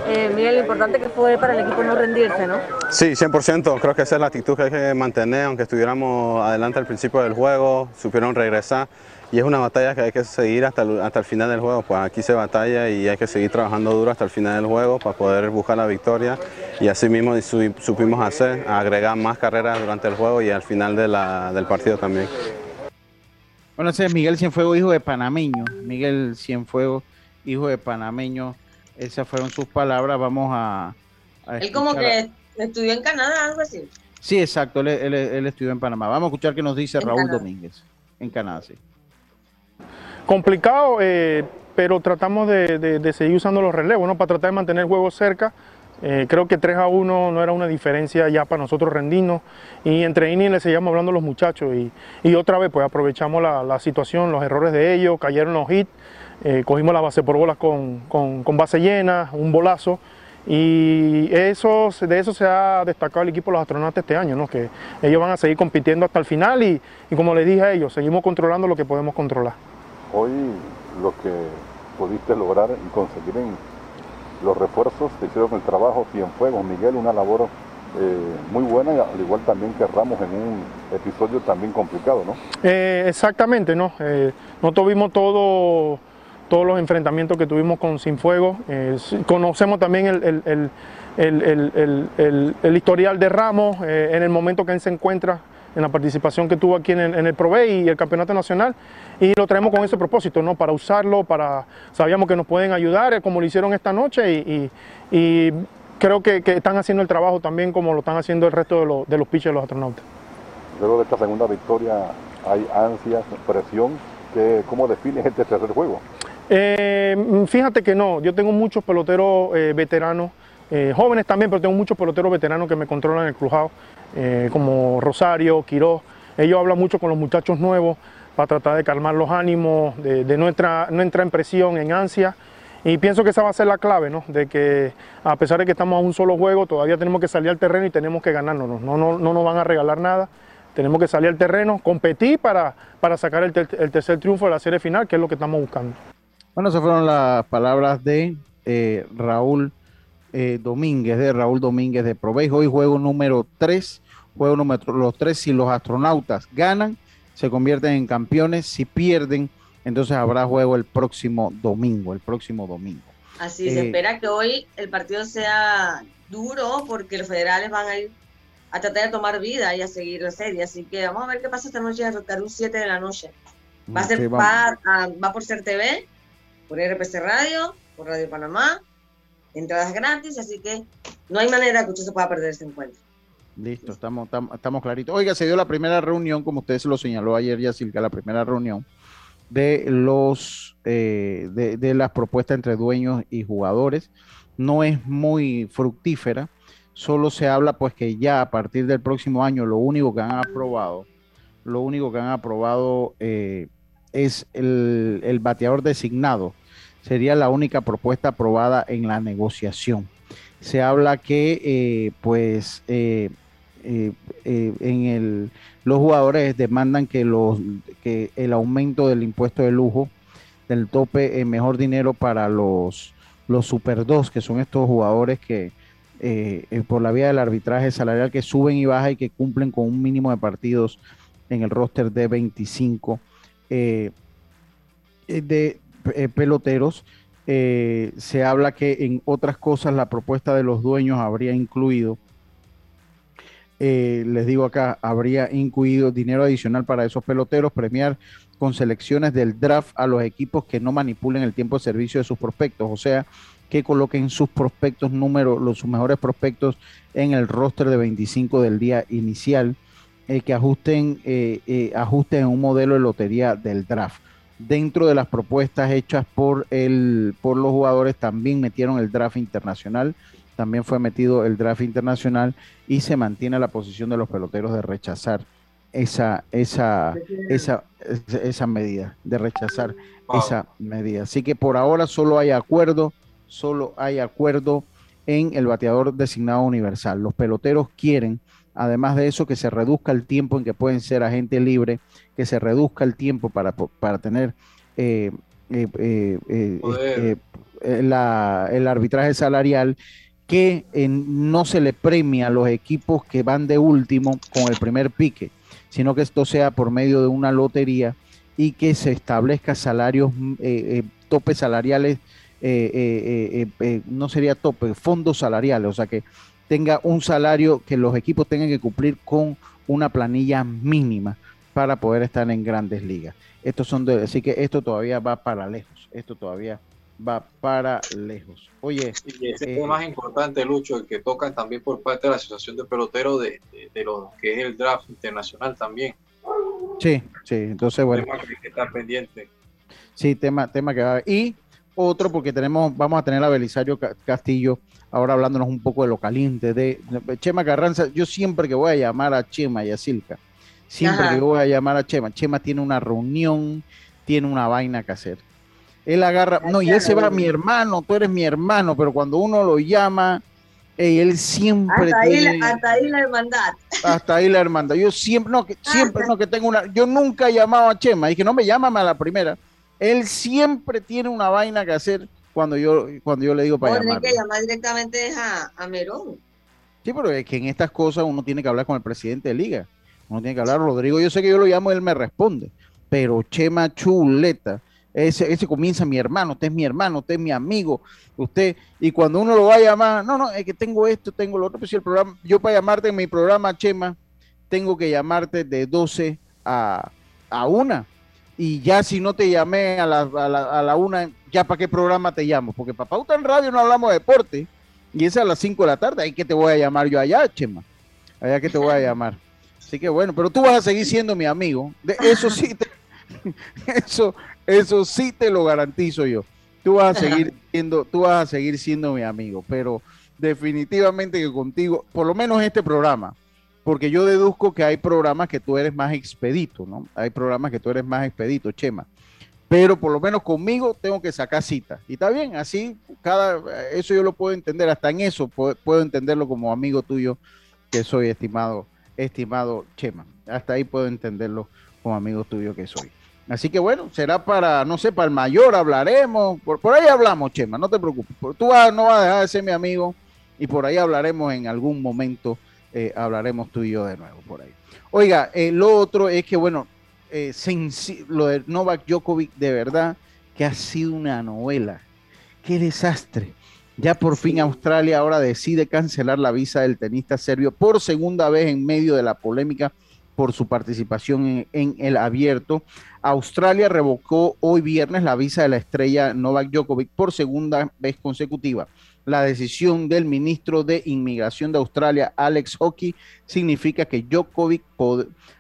Eh, Miguel, lo importante que fue para el equipo no rendirse, ¿no? Sí, 100%. Creo que esa es la actitud que hay que mantener, aunque estuviéramos adelante al principio del juego, supieron regresar. Y es una batalla que hay que seguir hasta el, hasta el final del juego. Pues aquí se batalla y hay que seguir trabajando duro hasta el final del juego para poder buscar la victoria. Y así mismo supimos hacer, agregar más carreras durante el juego y al final del partido también. Bueno, ese es Miguel Cienfuegos, hijo de panameño. Miguel Cienfuegos, hijo de panameño. Esas fueron sus palabras. Vamos a. él como que estudió en Canadá, algo así. Sí, exacto. Él, estudió en Panamá. Vamos a escuchar qué nos dice Raúl Domínguez. En Canadá, sí. Complicado, eh, pero tratamos de, seguir usando los relevos, ¿no? Para tratar de mantener el juego cerca. Eh, creo que 3 a 1 no era una diferencia ya para nosotros rendirnos y entre innings le seguíamos hablando a los muchachos y, otra vez pues aprovechamos la, la, situación, los errores de ellos, cayeron los hits eh, cogimos la base por bolas con, base llena, un bolazo, y eso, de eso se ha destacado el equipo de los astronautas este año, ¿no? que ellos van a seguir compitiendo hasta el final y, como les dije a ellos, seguimos controlando lo que podemos controlar. Hoy lo que pudiste lograr y conseguir en los refuerzos, te hicieron el trabajo fuego Miguel, una labor eh, muy buena, al igual también que Ramos en un episodio también complicado, ¿no? Eh, exactamente, ¿no? no tuvimos todo todos los enfrentamientos que tuvimos con Sinfuego. Eh, conocemos también el, el, historial de Ramos eh, en el momento que él se encuentra, en la participación que tuvo aquí en el, en y el Campeonato Nacional, y lo traemos con ese propósito, ¿no? para usarlo, para sabíamos que nos pueden ayudar, eh, como lo hicieron esta noche, y, creo que, están haciendo el trabajo también como lo están haciendo el resto de, los, de los pitchers de los astronautas. Luego de esta segunda victoria, ¿hay ansias, presión? ¿Cómo defines este tercer juego? Eh, fíjate que no, yo tengo muchos peloteros eh, veteranos, eh, jóvenes también, pero tengo muchos peloteros veteranos que me controlan el crujado, como Rosario, Quiroz. Ellos hablan mucho con los muchachos nuevos para tratar de calmar los ánimos, de, no, entrar, no entrar en presión, en ansia. Y pienso que esa va a ser la clave, ¿no? De que a pesar de que estamos a un solo juego, todavía tenemos que salir al terreno y tenemos que ganarnos. No, no, no nos van a regalar nada. Tenemos que salir al terreno, competir para, para sacar el, tercer triunfo de la serie final, que es lo que estamos buscando. Bueno, esas fueron las palabras de eh, Raúl eh, Domínguez, de Raúl Domínguez de Provejo. Hoy juego número 3, juego número los 3, si los astronautas ganan, se convierten en campeones, si pierden, entonces habrá juego el próximo domingo, el próximo domingo. Así se eh, espera que hoy el partido sea duro porque los federales van a ir a tratar de tomar vida y a seguir la serie. Así que vamos a ver qué pasa esta noche a un 7 de la noche. Va a ser va, va por ser TV, por RPC Radio, por Radio Panamá, entradas gratis, así que no hay manera que usted se pueda perder este encuentro. Listo, estamos, estamos, claritos. Oiga, se dio la primera reunión, como usted se lo señaló ayer, Yacirca, la primera reunión de los eh, de, las propuestas entre dueños y jugadores. No es muy fructífera, solo se habla pues que ya a partir del próximo año lo único que han aprobado, lo único que han aprobado eh, es el, bateador designado. Sería la única propuesta aprobada en la negociación. Se habla que eh, pues eh, eh, en el, los jugadores demandan que, los, que el aumento del impuesto de lujo, del tope, mejor dinero para los, los Super 2, que son estos jugadores que por la vía del arbitraje salarial que suben y bajan y que cumplen con un mínimo de partidos en el roster de 25 de peloteros. se habla que en otras cosas la propuesta de los dueños habría incluido eh, les digo acá, habría incluido dinero adicional para esos peloteros, premiar con selecciones del draft a los equipos que no manipulen el tiempo de servicio de sus prospectos, o sea, que coloquen sus prospectos números, los, sus mejores prospectos en el roster de 25 del día inicial, eh, que ajusten, eh, ajusten un modelo de lotería del draft. Dentro de las propuestas hechas por, el, por los jugadores también metieron el draft internacional, también fue metido el draft internacional y se mantiene la posición de los peloteros de rechazar esa, esa, esa, esa medida, de rechazar esa medida. Así que por ahora solo hay acuerdo, solo hay acuerdo en el bateador designado universal. Los peloteros quieren, además de eso, que se reduzca el tiempo en que pueden ser agente libre, que se reduzca el tiempo para, para tener eh, eh, eh, el arbitraje salarial que no se le premia a los equipos que van de último con el primer pique, sino que esto sea por medio de una lotería y que se establezca salarios, eh, eh, topes salariales, eh, no sería tope, fondos salariales, o sea que tenga un salario que los equipos tengan que cumplir con una planilla mínima para poder estar en grandes ligas. Estos son de, así que esto todavía va para lejos, esto todavía va para lejos. Oye, y ese es eh, más importante, Lucho, el que toca también por parte de la Asociación de Peloteros de, de, lo que es el draft internacional también. Sí, sí, entonces bueno. Tema que está pendiente. Sí, tema, tema que va a haber. Y otro, porque tenemos, vamos a tener a Belisario Castillo ahora hablándonos un poco de lo caliente de, Chema Carranza. Yo siempre que voy a llamar a Chema y a Silca, siempre que voy a llamar a Chema, Chema tiene una reunión, tiene una vaina que hacer él agarra, no, y él se va, mi hermano, tú eres mi hermano, pero cuando uno lo llama, él siempre hasta ahí, hasta ahí la hermandad. Hasta ahí la hermandad. Yo siempre, no, que, siempre, no, que tengo una, yo nunca he llamado a Chema, dije, no me llámame a la primera. Él siempre tiene una vaina que hacer cuando yo, cuando yo le digo para llamar. que llamar directamente a, a Merón. Sí, pero es que en estas cosas uno tiene que hablar con el presidente de liga. Uno tiene que hablar, Rodrigo, yo sé que yo lo llamo y él me responde, pero Chema Chuleta, ese, ese comienza mi hermano, usted es mi hermano, usted es mi amigo, usted, y cuando uno lo va a llamar, no, no, es que tengo esto, tengo lo otro, pues si el programa, yo para llamarte en mi programa, Chema, tengo que llamarte de 12 a, a 1, y ya si no te llamé a la, a la, a la 1, ya para qué programa te llamo, porque para Pauta en Radio no hablamos de deporte, y es a las 5 de la tarde, ahí que te voy a llamar yo allá, Chema, allá que te voy a [LAUGHS] llamar. Así que bueno, pero tú vas a seguir siendo mi amigo, de eso sí te [LAUGHS] Eso, eso sí te lo garantizo yo. Tú vas a seguir siendo, tú vas a seguir siendo mi amigo, pero definitivamente que contigo, por lo menos este programa, porque yo deduzco que hay programas que tú eres más expedito, ¿no? Hay programas que tú eres más expedito, Chema. Pero por lo menos conmigo tengo que sacar cita. Y está bien, así, cada, eso yo lo puedo entender, hasta en eso puedo, entenderlo como amigo tuyo que soy, estimado, estimado Chema. Hasta ahí puedo entenderlo como amigo tuyo que soy. Así que bueno, será para, no sé, para el mayor hablaremos, por ahí hablamos, Chema, no te preocupes. Tú no vas a dejar de ser mi amigo y por ahí hablaremos en algún momento, eh, hablaremos tú y yo de nuevo por ahí. Oiga, eh, lo otro es que, bueno, eh, lo de Novak Djokovic, de verdad que ha sido una novela. Qué desastre. Ya por fin Australia ahora decide cancelar la visa del tenista serbio por segunda vez en medio de la polémica por su participación en, el abierto. Australia revocó hoy viernes la visa de la estrella Novak Djokovic por segunda vez consecutiva. La decisión del ministro de Inmigración de Australia, Alex Hockey, significa que Djokovic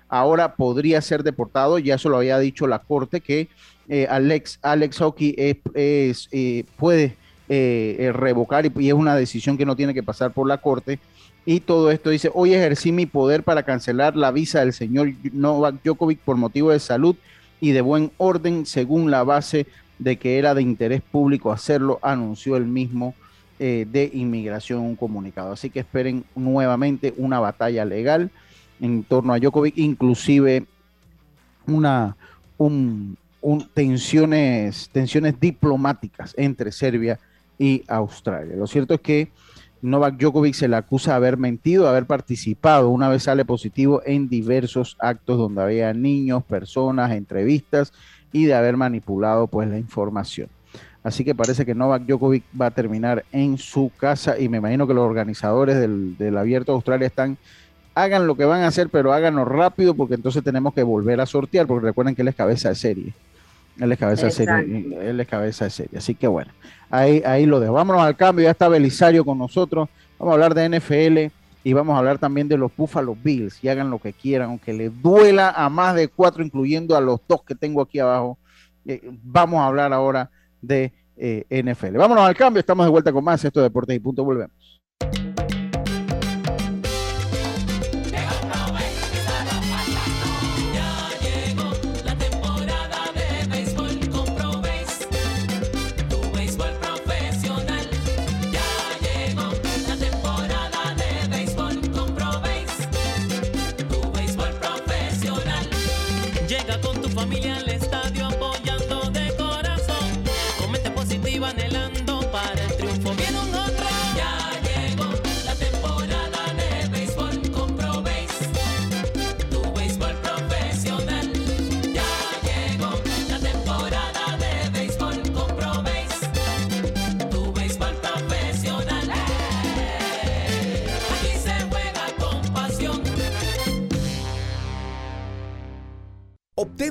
ahora podría ser deportado. Ya eso lo había dicho la corte que eh, Alex, Alex Hockey es, eh, puede eh, revocar y, y es una decisión que no tiene que pasar por la corte y todo esto dice, hoy ejercí mi poder para cancelar la visa del señor Novak Djokovic por motivo de salud y de buen orden, según la base de que era de interés público hacerlo, anunció el mismo eh, de inmigración un comunicado. Así que esperen nuevamente una batalla legal en torno a Djokovic, inclusive una un, tensiones, tensiones diplomáticas entre Serbia y Australia. Lo cierto es que Novak Djokovic se le acusa de haber mentido, de haber participado una vez sale positivo en diversos actos donde había niños, personas, entrevistas y de haber manipulado pues la información. Así que parece que Novak Djokovic va a terminar en su casa y me imagino que los organizadores del, del Abierto de Australia están, hagan lo que van a hacer, pero háganlo rápido porque entonces tenemos que volver a sortear porque recuerden que él es cabeza de serie. Él es cabeza de serie. Él es cabeza de serie. Así que bueno, ahí, ahí lo dejo. Vámonos al cambio. Ya está Belisario con nosotros. Vamos a hablar de NFL y vamos a hablar también de los Buffalo Bills. Y hagan lo que quieran, aunque les duela a más de cuatro, incluyendo a los dos que tengo aquí abajo. Eh, vamos a hablar ahora de eh, NFL. Vámonos al cambio. Estamos de vuelta con más. Esto de Deportes y Punto. Volvemos.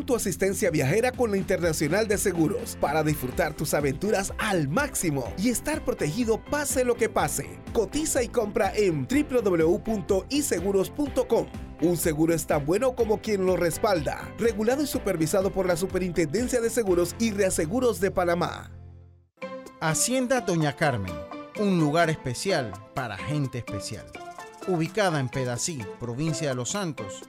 Tu asistencia viajera con la Internacional de Seguros para disfrutar tus aventuras al máximo y estar protegido pase lo que pase. Cotiza y compra en www.iseguros.com. Un seguro es tan bueno como quien lo respalda. Regulado y supervisado por la Superintendencia de Seguros y Reaseguros de Panamá. Hacienda Doña Carmen, un lugar especial para gente especial. Ubicada en Pedací, provincia de Los Santos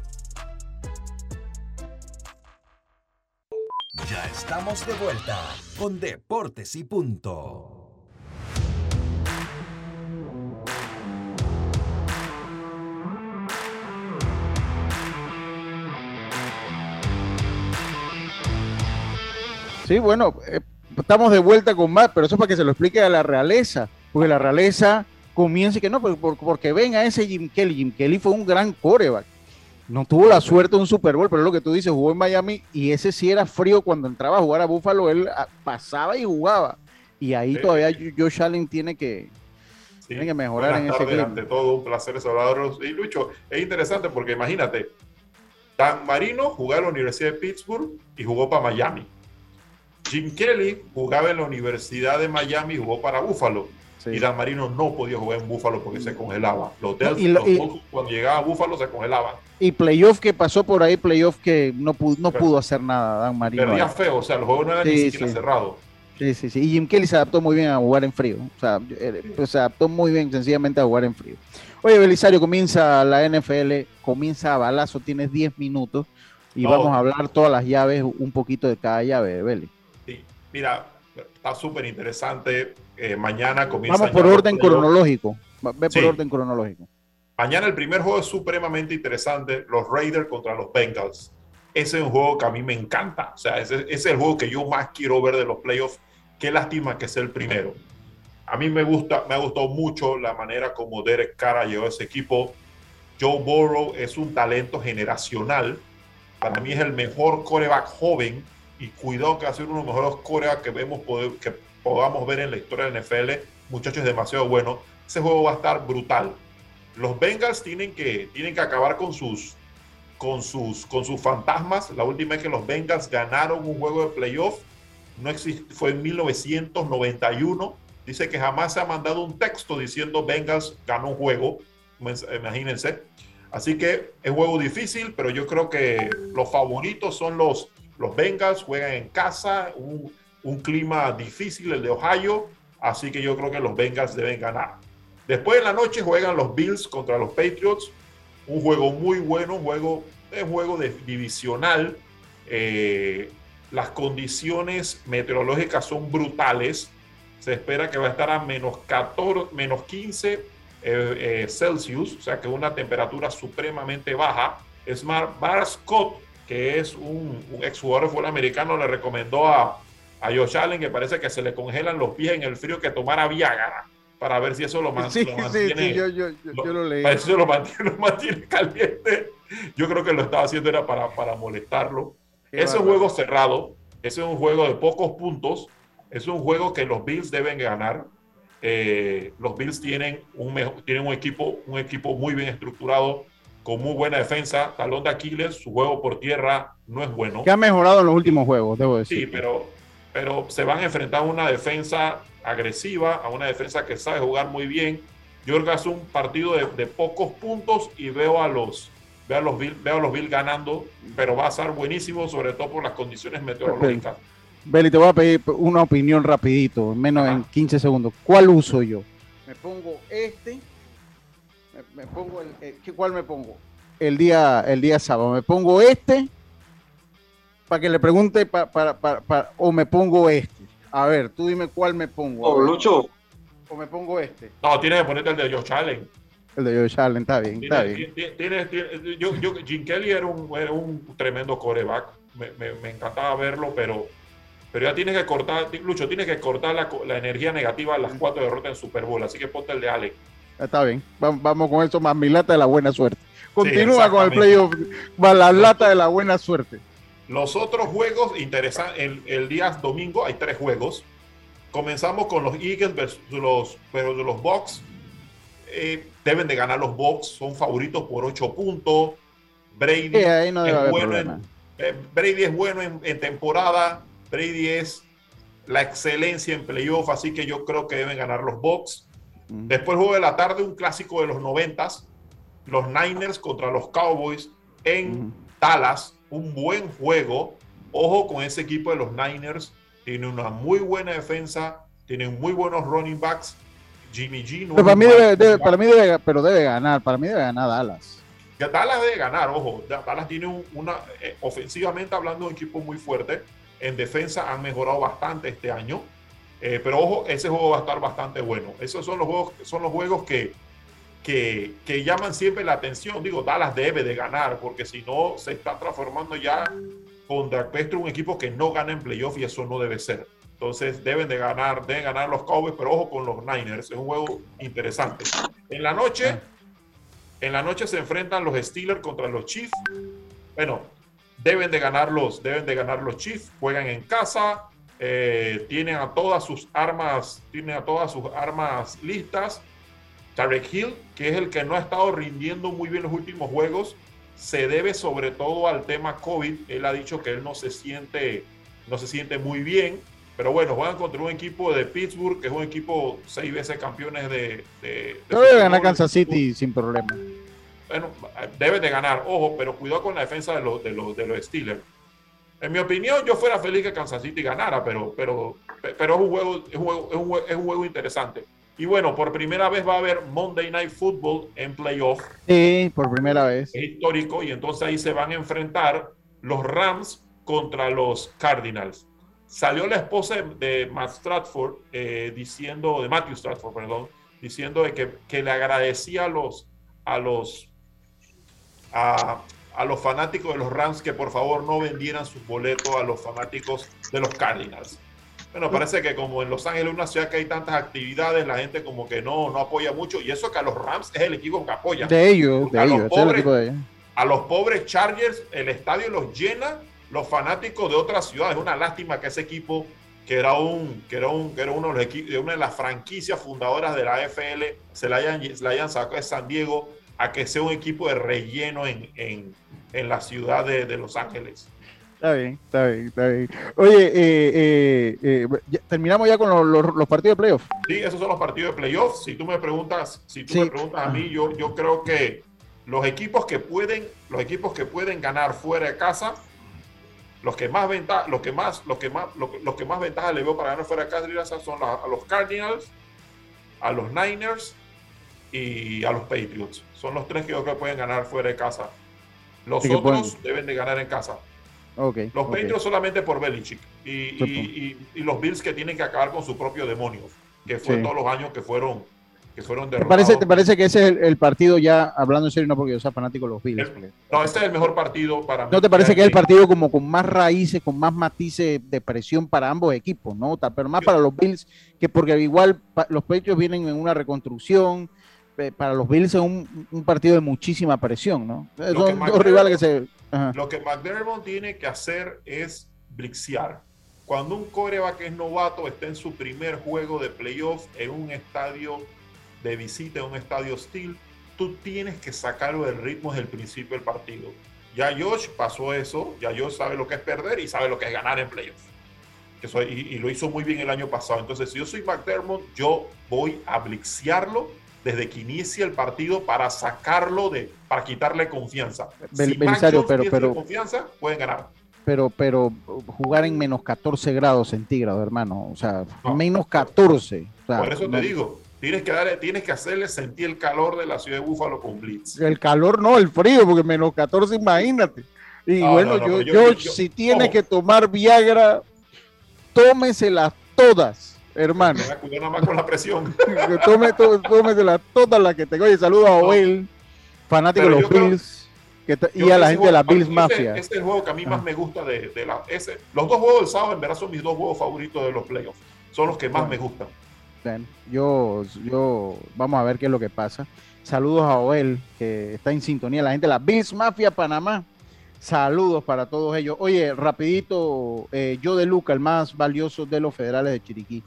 Ya estamos de vuelta con Deportes y Punto. Sí, bueno, eh, estamos de vuelta con más, pero eso es para que se lo explique a la realeza, porque la realeza comienza que no, porque, porque ven a ese Jim Kelly. Jim Kelly fue un gran coreback No tuvo la suerte de un Super Bowl, pero es lo que tú dices, jugó en Miami y ese sí era frío cuando entraba a jugar a Buffalo, él ah, pasaba y jugaba. Y ahí todavía Josh Allen tiene que, tiene que mejorar en ese clima. Ante todo, un placer saludar Y Lucho, es interesante porque imagínate, Dan Marino jugaba en la Universidad de Pittsburgh y jugó para Miami. Jim Kelly jugaba en la Universidad de Miami y jugó para Buffalo. Y Dan Marino no podía jugar en Búfalo porque se congelaba. Los, cuando llegaba a Búfalo se congelaban. Y playoff que pasó por ahí, playoff que no pudo, no pudo hacer nada, Dan Marino. Perdía feo, o sea, los juegos no eran ni siquiera cerrados. Sí, sí, sí. Y Jim Kelly se adaptó muy bien a jugar en frío. O sea, eh, pues, se adaptó muy bien sencillamente a jugar en frío. Oye, Belisario, comienza la NFL, comienza a balazo, tienes 10 minutos y vamos a hablar todas las llaves, un poquito de cada llave, Beli. Sí, mira, está súper interesante. Eh, mañana comienza. Vamos por orden cronológico. Ve por orden cronológico. Mañana el primer juego es supremamente interesante. Los Raiders contra los Bengals. Ese es un juego que a mí me encanta. O sea, ese, es el juego que yo más quiero ver de los playoffs. Qué lástima que sea el primero. A mí me gusta, me ha gustado mucho la manera como Derek Carr llevó ese equipo. Joe Burrow es un talento generacional. Para mí es el mejor coreback joven y cuidado que va a ser uno de los mejores corebacks que vemos poder, que podamos ver en la historia del NFL. Muchachos, es demasiado bueno. Ese juego va a estar brutal. Los Bengals tienen que, tienen que acabar con sus, con, sus, con sus fantasmas. La última vez que los Bengals ganaron un juego de playoff no existe, fue en 1991. Dice que jamás se ha mandado un texto diciendo Bengals ganó un juego. Imagínense. Así que es juego difícil, pero yo creo que los favoritos son los, los Bengals. Juegan en casa, un, un clima difícil, el de Ohio, así que yo creo que los Bengals deben ganar. Después en la noche juegan los Bills contra los Patriots, un juego muy bueno, un juego, un juego de, divisional. Eh, las condiciones meteorológicas son brutales. Se espera que va a estar a menos, 14, menos 15 eh, eh, Celsius, o sea que una temperatura supremamente baja. Es Bar Scott, que es un, un ex jugador americano, le recomendó a, a Josh Allen que parece que se le congelan los pies en el frío que tomara Viagra para ver si eso lo, mantiene. Sí, sí, yo, yo, yo, lo leí. Para eso [LAUGHS] lo mantiene, caliente. Yo creo que lo estaba haciendo era para, para molestarlo. ese es un juego cerrado, ese es un juego de pocos puntos, es un juego que los Bills deben ganar. Eh, los Bills tienen un, tienen un equipo, un equipo muy bien estructurado, con muy buena defensa, talón de Aquiles, su juego por tierra no es bueno. Que ha mejorado en los últimos juegos, debo decir. Sí, pero pero se van a enfrentar a una defensa agresiva, a una defensa que sabe jugar muy bien. Yo creo que es un partido de, pocos puntos y veo a los veo a los Bills veo a los Bill ganando, pero va a ser buenísimo, sobre todo por las condiciones meteorológicas. Beli, te voy a pedir una opinión rapidito, menos en 15 segundos. ¿Cuál uso yo? Me pongo este, me, pongo el, ¿cuál me pongo? El día, el día sábado. Me pongo este para que le pregunte para, o me pongo este. A ver, tú dime cuál me pongo. O Lucho. O me pongo este. No, tienes que ponerte el de Josh Allen. El de Josh Allen, está bien, está bien. yo, yo, Jim Kelly era un, era un tremendo coreback. Me, me, me, encantaba verlo, pero, pero ya tienes que cortar, Lucho, tienes que cortar la, la energía negativa a las cuatro derrotas en Super Bowl. Así que ponte el de Allen. Está bien, vamos, con eso, más mi lata de la buena suerte. Continúa con el playoff, la lata de la buena suerte. Los otros juegos interesantes, el, el, día domingo hay tres juegos. Comenzamos con los Eagles versus los, pero los Bucks. Eh, deben de ganar los Bucks, son favoritos por ocho puntos. Brady, es, bueno en, eh, Brady es bueno en, temporada. Brady es la excelencia en playoff, así que yo creo que deben ganar los Bucks. Después juego de la tarde, un clásico de los noventas, los Niners contra los Cowboys en Dallas un buen juego. Ojo con ese equipo de los Niners. Tiene una muy buena defensa. Tienen muy buenos running backs. Jimmy G. pero para, mí debe, para mí debe, pero debe ganar. Para mí debe ganar Dallas. Dallas debe ganar, ojo. Dallas tiene una, eh, ofensivamente hablando, un equipo muy fuerte. En defensa han mejorado bastante este año. Eh, pero ojo, ese juego va a estar bastante bueno. Esos son los juegos, son los juegos que, que, llaman siempre la atención. Digo, Dallas debe de ganar, porque si no, se está transformando ya contra Pestro un equipo que no gana en playoff y eso no debe ser. Entonces deben de ganar, deben ganar los Cowboys, pero ojo con los Niners, es un juego interesante. En la noche, En la noche se enfrentan los Steelers contra los Chiefs. Bueno, deben de ganar los, deben de ganar los Chiefs. Juegan en casa. Eh, tienen a todas sus armas, tienen a todas sus armas listas. Tarek Hill, que es el que no ha estado rindiendo muy bien los últimos juegos, se debe sobre todo al tema COVID. Él ha dicho que él no se siente, no se siente muy bien. Pero bueno, juegan contra un equipo de Pittsburgh, que es un equipo seis veces campeones de. de, debe ganar Kansas City sin problema. Bueno, debe de ganar, ojo, pero cuidado con la defensa de los, de los, de los Steelers. En mi opinión, yo fuera feliz que Kansas City ganara, pero, pero, pero es, un juego, es, un juego, es, un juego, es un juego interesante. Y bueno, por primera vez va a haber Monday Night Football en playoff. Sí, por primera vez. Es histórico y entonces ahí se van a enfrentar los Rams contra los Cardinals. Salió la esposa de Matt Stratford eh, diciendo, de Matthew Stratford, perdón, diciendo de que, que le agradecía a los, a los, a, a los fanáticos de los Rams que por favor no vendieran sus boletos a los fanáticos de los Cardinals. Bueno, parece que como en Los Ángeles, una ciudad que hay tantas actividades, la gente como que no, no apoya mucho. Y eso que a los Rams es el equipo que apoya. De ellos, de a ellos. Los pobres, de ellos. A los pobres Chargers, el estadio los llena los fanáticos de otras ciudades. Es una lástima que ese equipo, que era un, que era un, que era uno de, los equipos, de una de las franquicias fundadoras de la AFL, se la hayan, se la hayan sacado de San Diego a que sea un equipo de relleno en, en, en la ciudad de, de Los Ángeles. Está bien, está bien, está bien. Oye, eh, eh, eh, terminamos ya con los, los, los, partidos de playoff. Sí, esos son los partidos de playoff. Si tú me preguntas, si tú sí. me preguntas a mí, yo, yo creo que los equipos que pueden, los equipos que pueden ganar fuera de casa, los que más ventaja, los que más, los que más, los, los que más ventaja le veo para ganar fuera de casa son los, a los Cardinals, a los Niners y a los Patriots. Son los tres que yo creo que pueden ganar fuera de casa. Los sí, otros deben de ganar en casa. Okay, los okay. Patriots solamente por Belichick y, y, y, y, los Bills que tienen que acabar con su propio demonio, que fue sí. todos los años que fueron que fueron ¿Te parece, ¿Te parece que ese es el, el, partido ya, hablando en serio, no porque yo sea fanático de los Bills? El, no, este es el mejor partido para mí. ¿No te parece que es el partido como con más raíces, con más matices de presión para ambos equipos, no? Pero más para los Bills, que porque igual los Patriots vienen en una reconstrucción, para los Bills es un, un partido de muchísima presión, ¿no? Son dos rivales que se... Lo que McDermott tiene que hacer es blixear. Cuando un coreback que es novato está en su primer juego de playoff en un estadio de visita, en un estadio hostil, tú tienes que sacarlo del ritmo desde el principio del partido. Ya Josh pasó eso, ya Josh sabe lo que es perder y sabe lo que es ganar en playoff. Eso, y, y, lo hizo muy bien el año pasado. Entonces, si yo soy McDermott, yo voy a blixearlo desde que inicie el partido para sacarlo de, para quitarle confianza. Bel, si Belisario, pero, pero, confianza, pueden ganar. Pero, pero jugar en menos 14 grados centígrados, hermano, o sea, no. menos 14. O sea, Por eso no, te digo, tienes que darle, tienes que hacerle sentir el calor de la ciudad de Búfalo con Blitz. El calor no, el frío, porque menos 14, imagínate. Y no, bueno, no, yo, yo, yo, yo, si tiene que tomar Viagra, tómeselas todas hermano. Cuidado nada más con la presión. tome, tome, tómesela todas las que tengo. Oye, saludo a Oel, fanático de los Bills. Que y a la gente de la Bills ese, Mafia. Ese es el juego que a mí más ah. me gusta de, de, la. Ese, los dos juegos del sábado, en verdad, son mis dos juegos favoritos de los playoffs. Son los que más bueno. me gustan. Bien. Yo, yo, vamos a ver qué es lo que pasa. Saludos a Oel, que está en sintonía. La gente de la Bills Mafia Panamá. Saludos para todos ellos. Oye, rapidito, eh, yo de Luca, el más valioso de los federales de Chiriquí.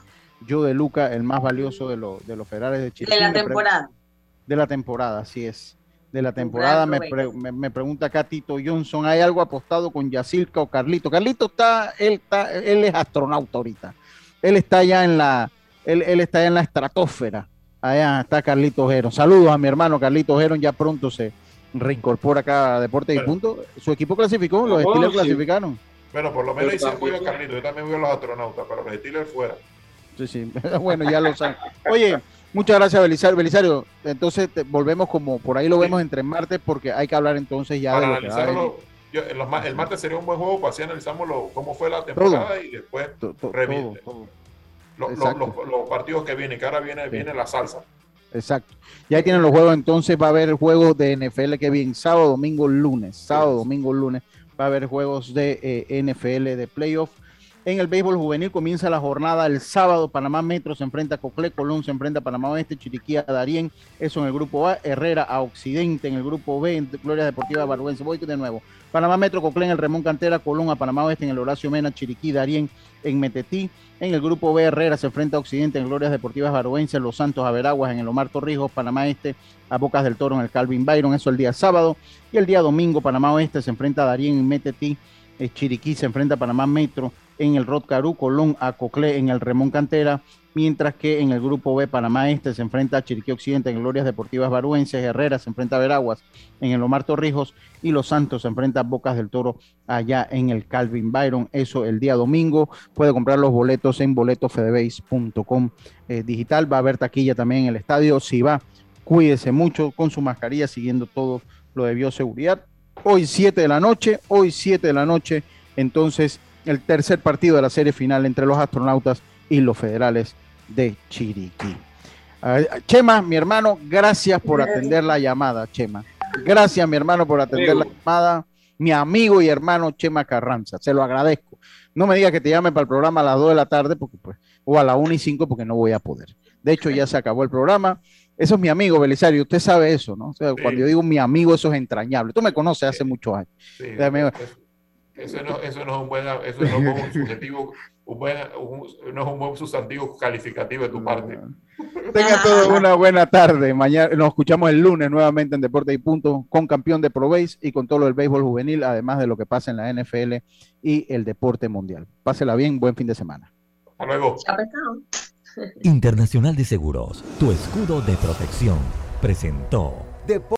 Yo de Luca, el más valioso de, lo, de los federales de Chiriquí. De la temporada. De la temporada, así es. De la temporada me, pre, me, me, pregunta acá Tito Johnson, ¿hay algo apostado con Yacirca o Carlito? Carlito está, él está, él es astronauta ahorita. Él está ya en la, él, él está ya en la estratosfera. Allá está Carlito Ojero. Saludos a mi hermano Carlito Ojero, ya pronto se reincorpora acá a Deportes y Punto. Su equipo clasificó, los Steelers sí. clasificaron. Bueno, por lo menos ahí se a Carlito. Yo también voy a los astronautas, pero los Steelers fuera. Sí, sí. [LAUGHS] bueno, ya lo saben. Oye, muchas gracias, Belisario. Belisario, entonces te, volvemos como por ahí lo vemos entre martes, porque hay que hablar entonces ya Para de lo analizarlo, yo, los, el martes sería un buen juego, para así analizamos lo, cómo fue la temporada todo. y después todo, todo, los, los, los, partidos que vienen, que ahora viene, sí. viene la salsa. Exacto. Ya tienen los juegos, entonces va a haber juegos de NFL que vienen sábado, domingo, lunes. Sábado, domingo, lunes va a haber juegos de eh, NFL de playoff. En el béisbol juvenil comienza la jornada el sábado. Panamá Metro se enfrenta a Coclé, Colón se enfrenta a Panamá Oeste, Chiriquí a Darién, eso en el grupo A, Herrera a Occidente en el grupo B, Gloria Deportiva Barbuense. Voy de nuevo. Panamá Metro, Coclé en el Remón Cantera, Colón a Panamá Oeste en el Horacio Mena, Chiriquí, Darién en Metetí. En el grupo B, Herrera se enfrenta a Occidente en Glorias Deportivas Barbuense, Los Santos a Veraguas en el Omar Torrijos, Panamá Este a Bocas del Toro en el Calvin Byron, eso el día sábado. Y el día domingo, Panamá Oeste se enfrenta a Darién en Metetí, eh, Chiriquí se enfrenta a Panamá Metro en el Rod Caru, Colón a Coclé en el Remón Cantera, mientras que en el grupo B Panamá Este se enfrenta a Chiriquí Occidente en Glorias Deportivas Baruenses, Herrera se enfrenta a Veraguas en el Omar Torrijos y Los Santos se enfrenta a Bocas del Toro allá en el Calvin Byron, eso el día domingo, puede comprar los boletos en boletofedebase.com eh, digital, va a haber taquilla también en el estadio, si va, cuídese mucho con su mascarilla siguiendo todo lo de bioseguridad. Hoy 7 de la noche, hoy 7 de la noche, entonces el tercer partido de la serie final entre los astronautas y los federales de Chiriquí. Chema, mi hermano, gracias por atender la llamada, Chema. Gracias, mi hermano, por atender la llamada. Mi amigo y hermano Chema Carranza, se lo agradezco. No me diga que te llame para el programa a las 2 de la tarde, porque pues, o a las 1 y 5, porque no voy a poder. De hecho, ya se acabó el programa. Eso es mi amigo, Belisario. Usted sabe eso, ¿no? Cuando yo digo mi amigo, eso es entrañable. Tú me conoces hace muchos años. Eso no, eso no es un buen, eso no es un subjetivo, un buen, no es un buen sustantivo calificativo de tu parte. Tenga todos una buena tarde. Mañana nos escuchamos el lunes nuevamente en Deporte y Punto con campeón de Pro Base y con todo lo del béisbol juvenil, además de lo que pasa en la NFL y el deporte mundial. Pásela bien, buen fin de semana. Hasta luego. Internacional de Seguros, tu escudo de protección, presentó